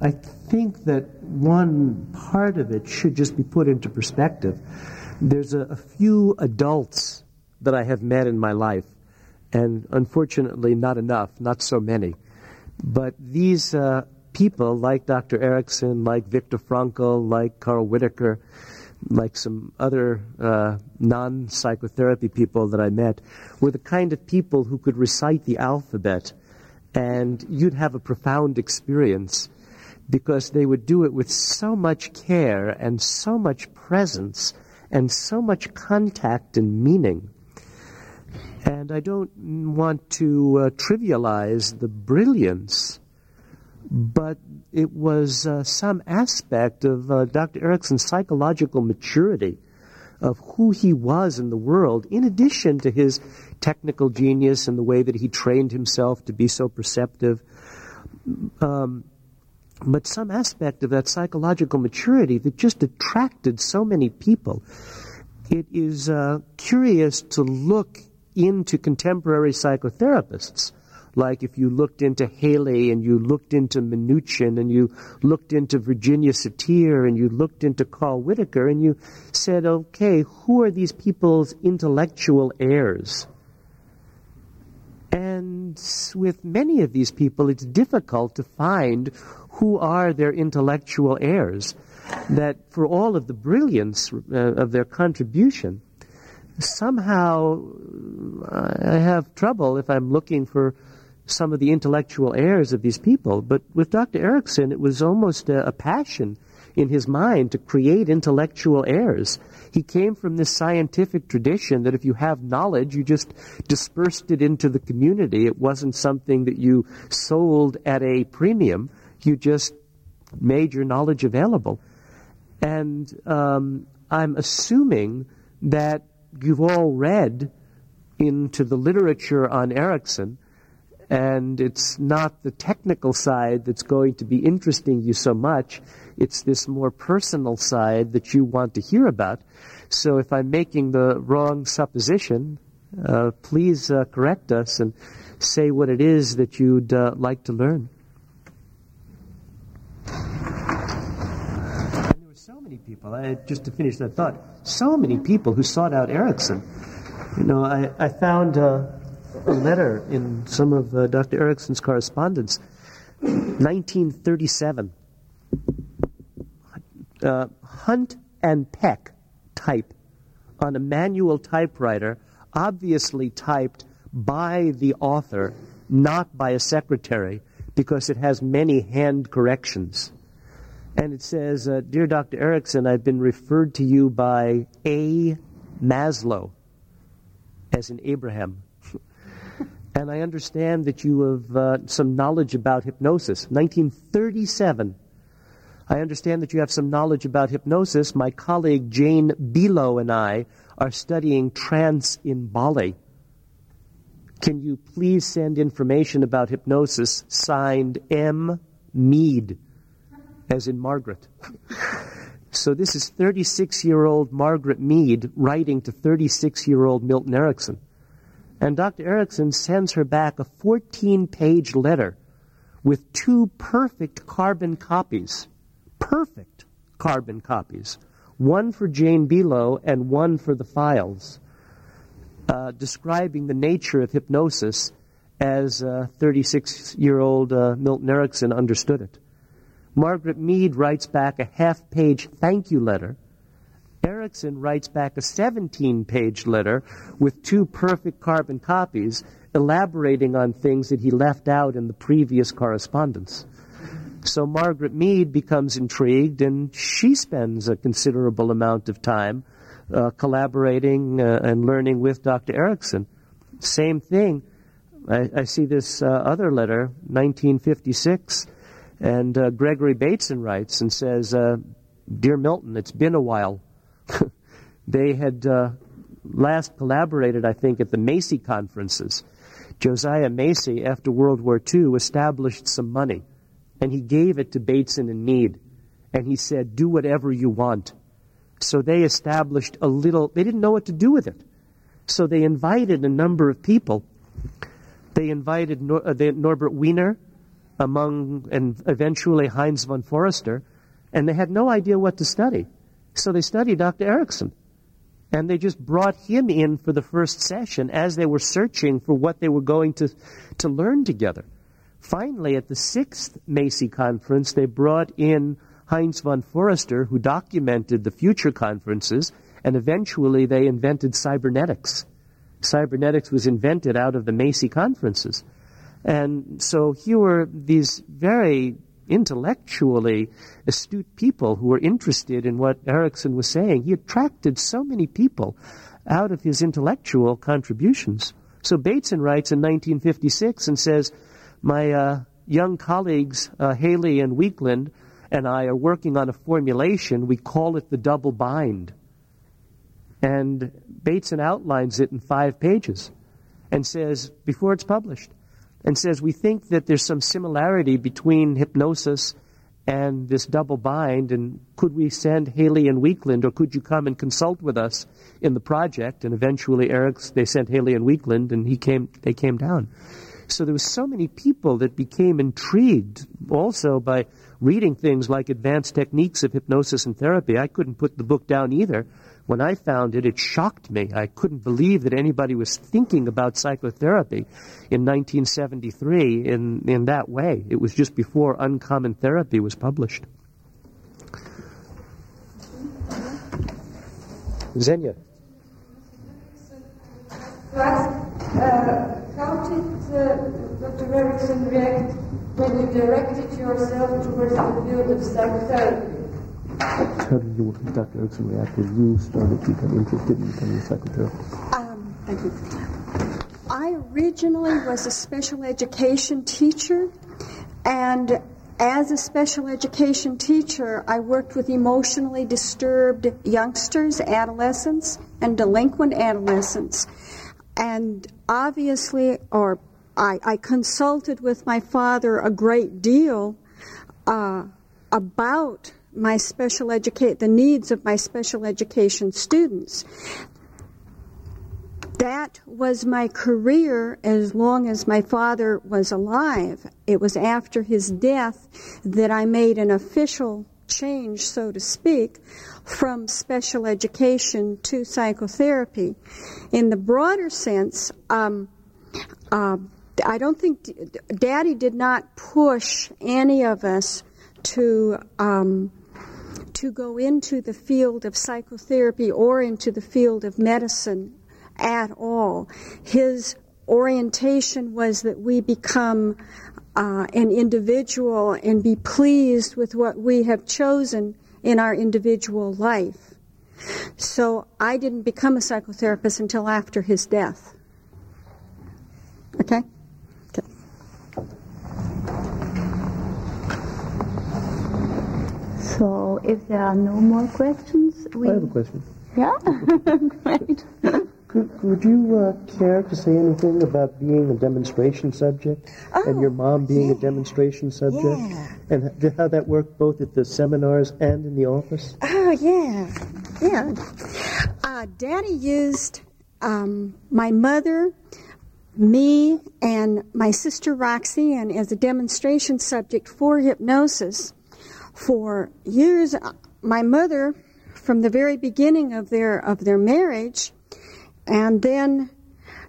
I think that one part of it should just be put into perspective. There's a, a few adults that I have met in my life, and unfortunately, not enough, not so many. But these uh, people like Dr. Erickson, like Viktor Frankl, like Carl Whitaker, like some other uh, non psychotherapy people that I met, were the kind of people who could recite the alphabet and you'd have a profound experience because they would do it with so much care and so much presence and so much contact and meaning. And I don't want to uh, trivialize the brilliance but it was uh, some aspect of uh, Dr. Erickson's psychological maturity of who he was in the world, in addition to his technical genius and the way that he trained himself to be so perceptive. Um, but some aspect of that psychological maturity that just attracted so many people. It is uh, curious to look into contemporary psychotherapists like if you looked into Haley and you looked into Minuchin and you looked into Virginia Satir and you looked into Carl Whitaker and you said, okay, who are these people's intellectual heirs? And with many of these people, it's difficult to find who are their intellectual heirs. That for all of the brilliance uh, of their contribution, somehow I have trouble if I'm looking for some of the intellectual heirs of these people. But with Dr. Erickson, it was almost a, a passion in his mind to create intellectual heirs. He came from this scientific tradition that if you have knowledge, you just dispersed it into the community. It wasn't something that you sold at a premium. You just made your knowledge available. And um, I'm assuming that you've all read into the literature on Erickson and it's not the technical side that's going to be interesting you so much. It's this more personal side that you want to hear about. So if I'm making the wrong supposition, uh, please uh, correct us and say what it is that you'd uh, like to learn. And there were so many people, I, just to finish that thought, so many people who sought out Erickson. You know, I, I found uh, a letter in some of uh, Dr. Erickson's correspondence. 1937. Uh, Hunt and Peck type on a manual typewriter, obviously typed by the author, not by a secretary, because it has many hand corrections. And it says, uh, Dear Dr. Erickson, I've been referred to you by A. Maslow, as in Abraham and I understand that you have uh, some knowledge about hypnosis. 1937. I understand that you have some knowledge about hypnosis. My colleague Jane Belo and I are studying trance in Bali. Can you please send information about hypnosis signed M. Mead, as in Margaret? so this is 36 year old Margaret Mead writing to 36 year old Milton Erickson. And Dr. Erickson sends her back a 14 page letter with two perfect carbon copies. Perfect carbon copies. One for Jane Belo and one for the files. uh, describing the nature of hypnosis as 36 year old uh, Milton Erickson understood it. Margaret Mead writes back a half page thank you letter. Erickson writes back a 17 page letter with two perfect carbon copies elaborating on things that he left out in the previous correspondence. So Margaret Mead becomes intrigued and she spends a considerable amount of time uh, collaborating uh, and learning with Dr. Erickson. Same thing. I, I see this uh, other letter, 1956, and uh, Gregory Bateson writes and says, uh, Dear Milton, it's been a while. [LAUGHS] they had uh, last collaborated, I think, at the Macy conferences. Josiah Macy, after World War II, established some money, and he gave it to Bateson and Mead, and he said, Do whatever you want. So they established a little, they didn't know what to do with it. So they invited a number of people. They invited Nor, uh, the, Norbert Wiener among, and eventually Heinz von Foerster, and they had no idea what to study. So they studied Dr. Erickson. And they just brought him in for the first session as they were searching for what they were going to, to learn together. Finally, at the sixth Macy conference, they brought in Heinz von Foerster, who documented the future conferences, and eventually they invented cybernetics. Cybernetics was invented out of the Macy conferences. And so here were these very intellectually astute people who were interested in what Erickson was saying. He attracted so many people out of his intellectual contributions. So Bateson writes in 1956 and says, My uh, young colleagues, uh, Haley and Weakland, and I are working on a formulation. We call it the double bind. And Bateson outlines it in five pages and says, before it's published, and says, we think that there's some similarity between hypnosis and this double bind, and could we send Haley and Weakland, or could you come and consult with us in the project? And eventually, Eric's, they sent Haley and Weakland, and he came, they came down. So there was so many people that became intrigued also by reading things like Advanced Techniques of Hypnosis and Therapy. I couldn't put the book down either. When I found it, it shocked me. I couldn't believe that anybody was thinking about psychotherapy in 1973 in, in that way. It was just before Uncommon Therapy was published. Xenia. Uh, how did uh, Dr. Erickson react when you directed yourself towards the field of psychotherapy? How did you, Dr. Erickson react when you started to become interested in becoming a psychotherapist? Um, thank you. I originally was a special education teacher, and as a special education teacher, I worked with emotionally disturbed youngsters, adolescents, and delinquent adolescents. And obviously, or I, I consulted with my father a great deal uh, about my special educate the needs of my special education students. That was my career as long as my father was alive. It was after his death that I made an official change, so to speak, from special education to psychotherapy. In the broader sense, um, uh, I don't think Daddy did not push any of us to um, to go into the field of psychotherapy or into the field of medicine at all. His orientation was that we become uh, an individual and be pleased with what we have chosen in our individual life. So I didn't become a psychotherapist until after his death. Okay. So if there are no more questions, we... I have a question. Yeah? [LAUGHS] Great. Could, would you uh, care to say anything about being a demonstration subject and your mom being a demonstration subject? Yeah. And how that worked both at the seminars and in the office? Oh, yeah. Yeah. Uh, Daddy used um, my mother, me, and my sister Roxanne as a demonstration subject for hypnosis for years. My mother, from the very beginning of their of their marriage, and then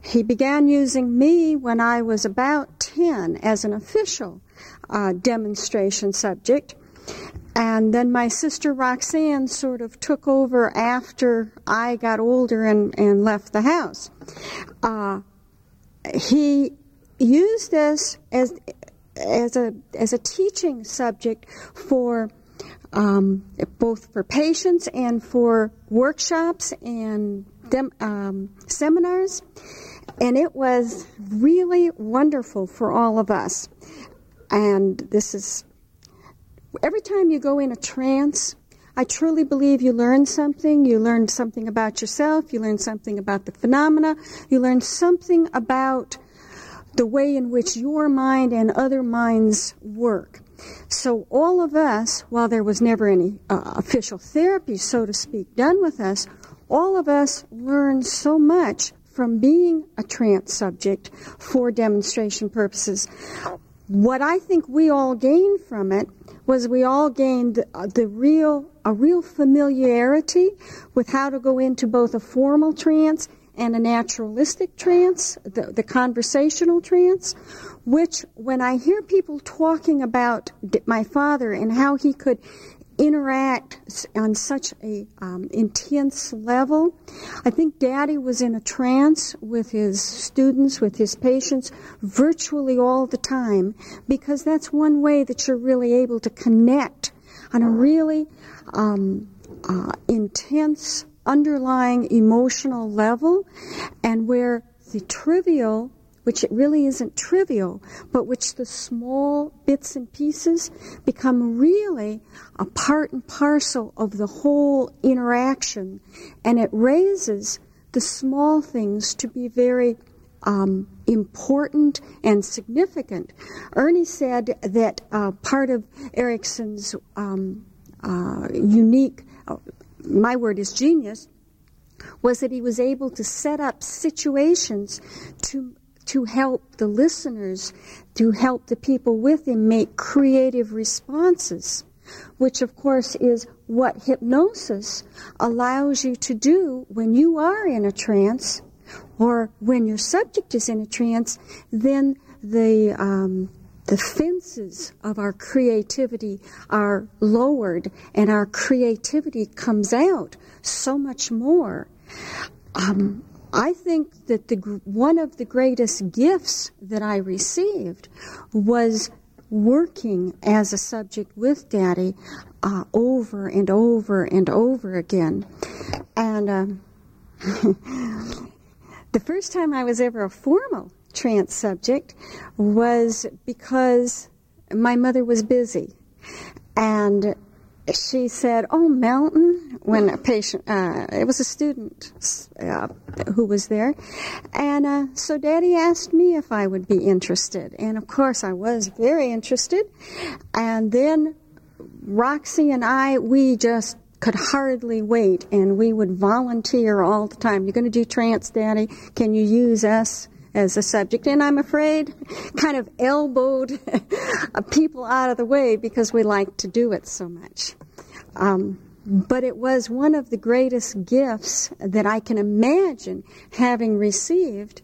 he began using me when I was about 10 as an official uh, demonstration subject. And then my sister Roxanne sort of took over after I got older and, and left the house. Uh, he used this as as a as a teaching subject for um, both for patients and for workshops and dem, um, seminars, and it was really wonderful for all of us. And this is every time you go in a trance, I truly believe you learn something. You learn something about yourself. You learn something about the phenomena. You learn something about the way in which your mind and other minds work. So all of us, while there was never any uh, official therapy, so to speak, done with us, all of us learned so much from being a trance subject for demonstration purposes. What I think we all gained from it was we all gained the, the real a real familiarity with how to go into both a formal trance and a naturalistic trance, the, the conversational trance, which when I hear people talking about my father and how he could interact on such a um, intense level. I think Daddy was in a trance with his students, with his patients, virtually all the time, because that's one way that you're really able to connect on a really um, uh, intense underlying emotional level, and where the trivial which it really isn't trivial, but which the small bits and pieces become really a part and parcel of the whole interaction. And it raises the small things to be very um, important and significant. Ernie said that uh, part of Erickson's um, uh, unique, uh, my word is genius, was that he was able to set up situations to to help the listeners, to help the people with him make creative responses, which of course is what hypnosis allows you to do when you are in a trance or when your subject is in a trance, then the um, the fences of our creativity are lowered and our creativity comes out so much more. Um, I think that the, one of the greatest gifts that I received was working as a subject with Daddy uh, over and over and over again. And um, [LAUGHS] the first time I was ever a formal trance subject was because my mother was busy. And she said, "Oh, Milton," when a patient, uh, it was a student uh, who was there, and uh, so Daddy asked me if I would be interested, and of course I was very interested, and then Roxy and I, we just could hardly wait, and we would volunteer all the time. You're going to do trance, Daddy? Can you use us? As a subject, and I'm afraid kind of elbowed [LAUGHS] people out of the way because we like to do it so much. Um, but it was one of the greatest gifts that I can imagine having received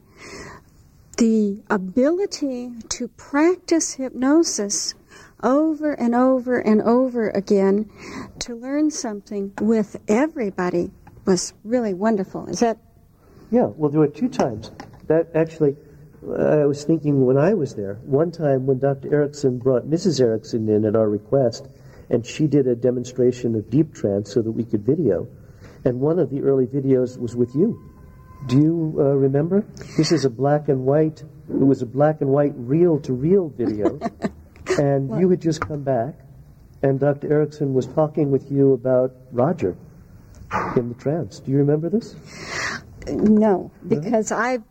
the ability to practice hypnosis over and over and over again to learn something with everybody was really wonderful. Is that? Yeah, we'll do it two times that actually, I was thinking when I was there, one time when Dr. Erickson brought Mrs. Erickson in at our request, and she did a demonstration of deep trance so that we could video. And one of the early videos was with you. Do you uh, remember? This is a black and white, it was a black and white reel to reel video. [LAUGHS] and what? you had just come back, and Dr. Erickson was talking with you about Roger in the trance. Do you remember this? No, because I've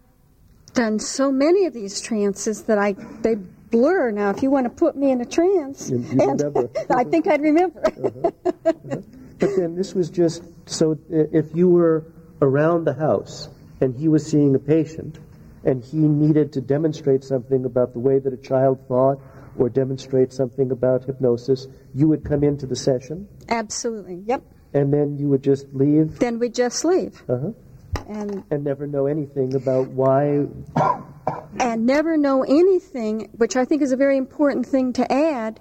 done so many of these trances that I they blur. Now, if you want to put me in a trance, you, you and [LAUGHS] I think I'd remember. uh-huh. Uh-huh. But then this was just so if you were around the house and he was seeing a patient and he needed to demonstrate something about the way that a child thought or demonstrate something about hypnosis, you would come into the session? Absolutely, yep. And then you would just leave? Then we'd just leave. Uh-huh. And and never know anything about why and never know anything, which I think is a very important thing to add,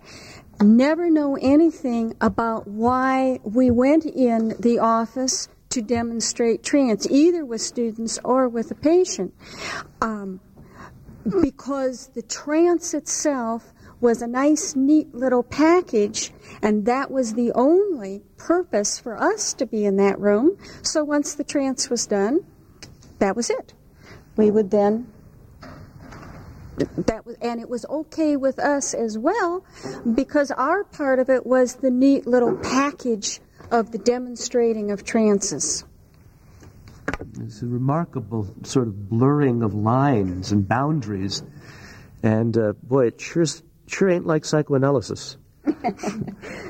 never know anything about why we went in the office to demonstrate trance, either with students or with a patient. Um, because the trance itself was a nice, neat little package, and that was the only purpose for us to be in that room. So once the trance was done, that was it. We would then that was, and it was okay with us as well because our part of it was the neat little package of the demonstrating of trances. It's a remarkable sort of blurring of lines and boundaries, and uh, boy, it sure sure ain't like psychoanalysis. [LAUGHS]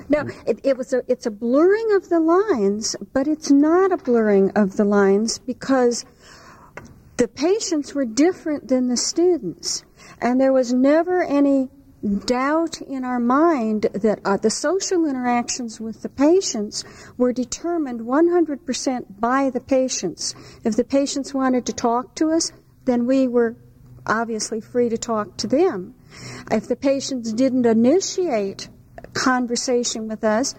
no, it, it, was a it's a blurring of the lines, but it's not a blurring of the lines because the patients were different than the students. And there was never any doubt in our mind that uh, the social interactions with the patients were determined 100% by the patients. If the patients wanted to talk to us, then we were obviously free to talk to them. If the patients didn't initiate conversation with us,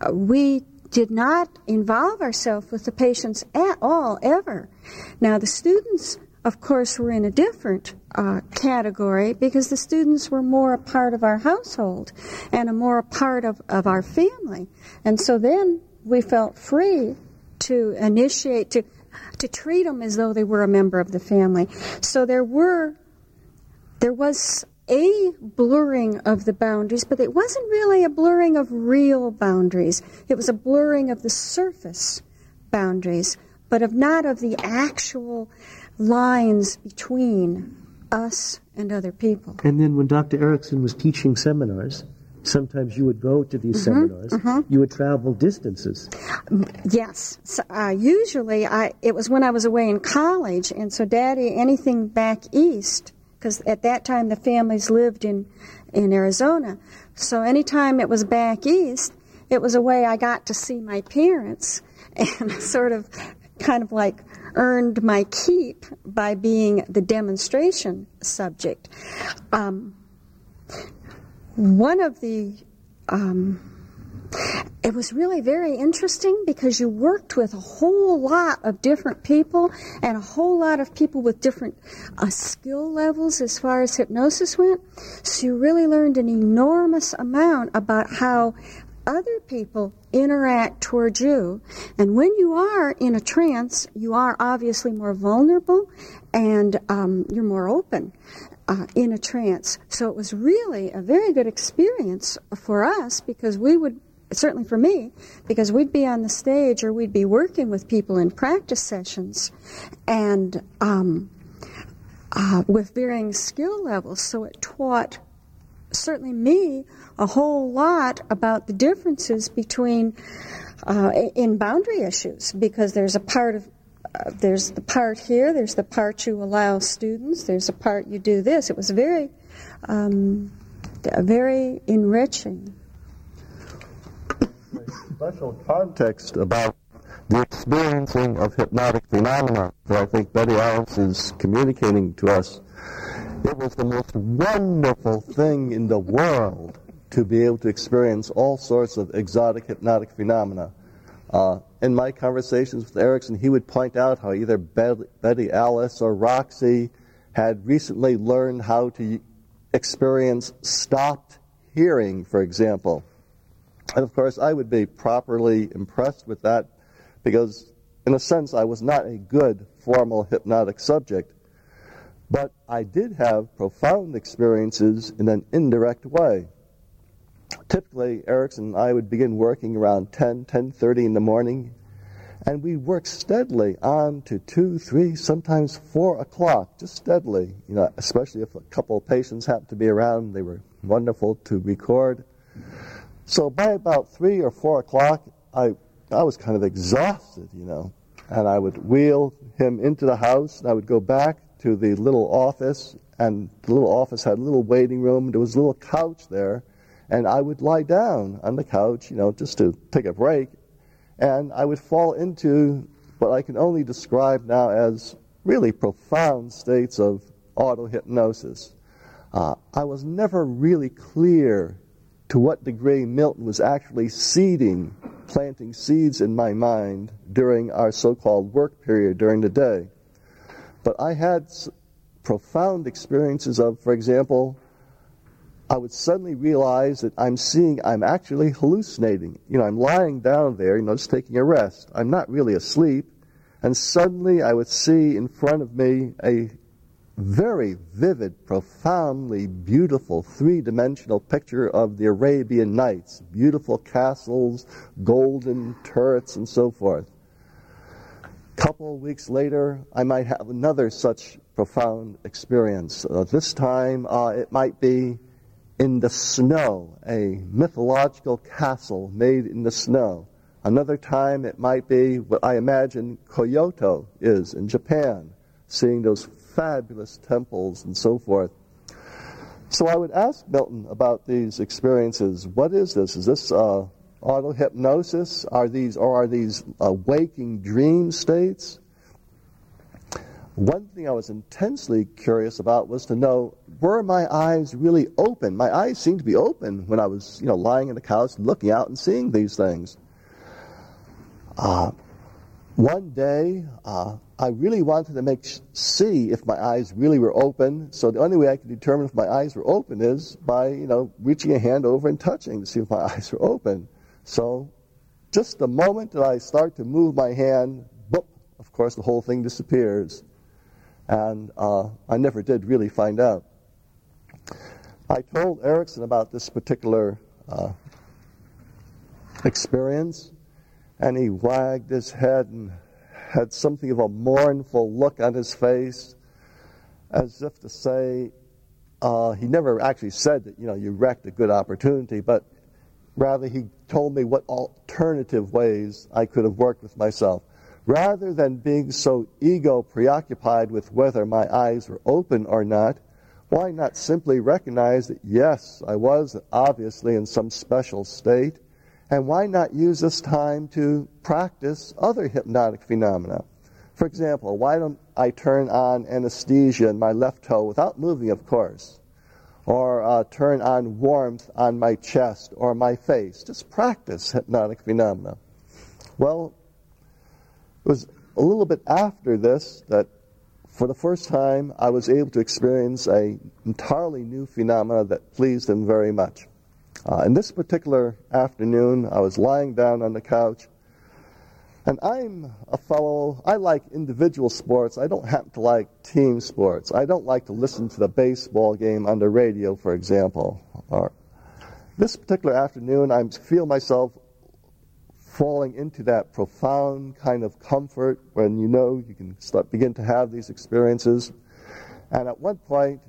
uh, we did not involve ourselves with the patients at all, ever. Now, the students of course, were in a different uh, category because the students were more a part of our household and a more a part of, of our family. And so then we felt free to initiate, to, to treat them as though they were a member of the family. So there were, there was a blurring of the boundaries, but it wasn't really a blurring of real boundaries. It was a blurring of the surface boundaries, but of not of the actual lines between us and other people. And then when Dr. Erickson was teaching seminars, sometimes you would go to these mm-hmm, seminars. Mm-hmm. You would travel distances. Yes. So, uh, usually, I it was when I was away in college, and so Daddy, anything back east, because at that time the families lived in in Arizona. So anytime it was back east, it was a way I got to see my parents [LAUGHS] and sort of, kind of like earned my keep by being the demonstration subject. Um, one of the um, it was really very interesting because you worked with a whole lot of different people and a whole lot of people with different uh, skill levels as far as hypnosis went. So you really learned an enormous amount about how other people interact towards you. And when you are in a trance, you are obviously more vulnerable and um, you're more open uh, in a trance. So it was really a very good experience for us because we would. Certainly for me, because we'd be on the stage or we'd be working with people in practice sessions, and um, uh, with varying skill levels. So it taught certainly me a whole lot about the differences between uh, in boundary issues because there's a part of uh, there's the part here, there's the part you allow students, there's a part you do this. It was very, um, very enriching. Special context about the experiencing of hypnotic phenomena that I think Betty Alice is communicating to us it was the most wonderful thing in the world to be able to experience all sorts of exotic hypnotic phenomena. Uh, in my conversations with Erickson, he would point out how either Betty Alice or Roxy had recently learned how to experience stopped hearing, for example. And of course, I would be properly impressed with that because, in a sense, I was not a good formal hypnotic subject. But I did have profound experiences in an indirect way. Typically, Erickson and I would begin working around 10, 10.30 in the morning, and we worked steadily on to 2, 3, sometimes 4 o'clock, just steadily, you know, especially if a couple of patients happened to be around. They were wonderful to record. So by about 3 or 4 o'clock, I, I was kind of exhausted, you know, and I would wheel him into the house, and I would go back to the little office, and the little office had a little waiting room. There was a little couch there, and I would lie down on the couch, you know, just to take a break, and I would fall into what I can only describe now as really profound states of auto hypnosis. Uh, I was never really clear to what degree Milton was actually seeding, planting seeds in my mind during our so called work period during the day. But I had profound experiences of, for example, I would suddenly realize that I'm seeing, I'm actually hallucinating. You know, I'm lying down there, you know, just taking a rest. I'm not really asleep. And suddenly I would see in front of me a very vivid, profoundly beautiful three dimensional picture of the Arabian Nights beautiful castles, golden turrets, and so forth. A couple weeks later, I might have another such profound experience. Uh, this time, uh, it might be in the snow, a mythological castle made in the snow. Another time, it might be what I imagine Kyoto is in Japan, seeing those fabulous temples and so forth. So I would ask Milton about these experiences. What is this? Is this uh, auto hypnosis? Are these or are these uh, waking dream states? One thing I was intensely curious about was to know were my eyes really open? My eyes seemed to be open when I was, you know, lying in the couch, looking out and seeing these things. Uh, one day, uh, I really wanted to make see if my eyes really were open. So the only way I could determine if my eyes were open is by you know reaching a hand over and touching to see if my [LAUGHS] eyes were open. So just the moment that I start to move my hand, boop, of course the whole thing disappears, and uh, I never did really find out. I told Erickson about this particular uh, experience, and he wagged his head and had something of a mournful look on his face, as if to say, uh, he never actually said that, you know, you wrecked a good opportunity, but rather he told me what alternative ways I could have worked with myself. Rather than being so ego preoccupied with whether my eyes were open or not, why not simply recognize that yes, I was obviously in some special state, and why not use this time to practice other hypnotic phenomena? For example, why don't I turn on anesthesia in my left toe without moving, of course? Or uh, turn on warmth on my chest or my face? Just practice hypnotic phenomena. Well, it was a little bit after this that for the first time I was able to experience a entirely new phenomena that pleased him very much. Uh, and this particular afternoon, I was lying down on the couch, and I'm a fellow, I like individual sports. I don't happen to like team sports. I don't like to listen to the baseball game on the radio, for example. Or, this particular afternoon, I feel myself falling into that profound kind of comfort when you know you can start, begin to have these experiences. And at one point,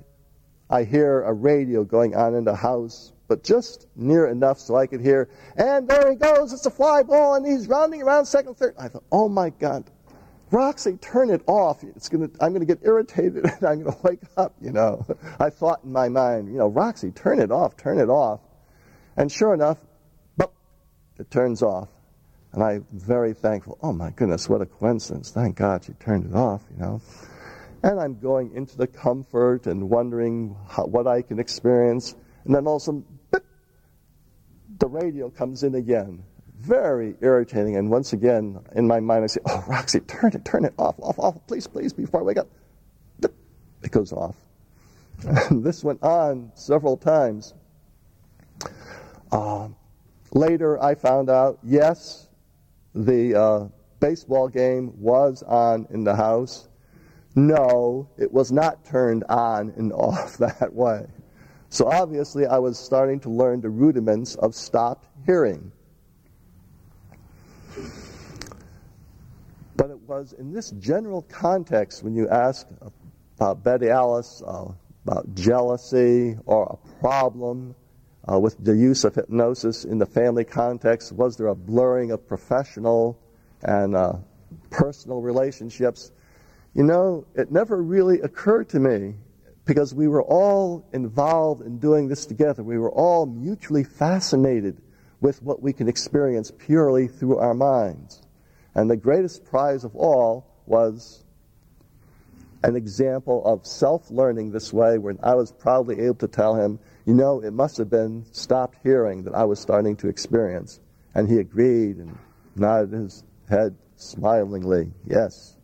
I hear a radio going on in the house but just near enough so I could hear, and there he goes, it's a fly ball, and he's rounding around second, third. I thought, oh my God, Roxy, turn it off. It's gonna, I'm going to get irritated [LAUGHS] and I'm going to wake up, you know. [LAUGHS] I thought in my mind, you know, Roxy, turn it off, turn it off. And sure enough, it turns off. And I'm very thankful. Oh my goodness, what a coincidence. Thank God she turned it off, you know. And I'm going into the comfort and wondering how, what I can experience. And then all of a sudden, the radio comes in again. Very irritating. And once again, in my mind, I say, Oh, Roxy, turn it, turn it off, off, off, please, please, before I wake up. It goes off. [LAUGHS] And this went on several times. Uh, later, I found out, yes, the uh, baseball game was on in the house. No, it was not turned on and [LAUGHS] off that way. So obviously, I was starting to learn the rudiments of stopped hearing. But it was in this general context when you ask about Betty Alice, uh, about jealousy or a problem uh, with the use of hypnosis in the family context, was there a blurring of professional and uh, personal relationships? You know, it never really occurred to me because we were all involved in doing this together. We were all mutually fascinated with what we can experience purely through our minds. And the greatest prize of all was an example of self learning this way, when I was proudly able to tell him, you know, it must have been stopped hearing that I was starting to experience. And he agreed and nodded his head smilingly, yes.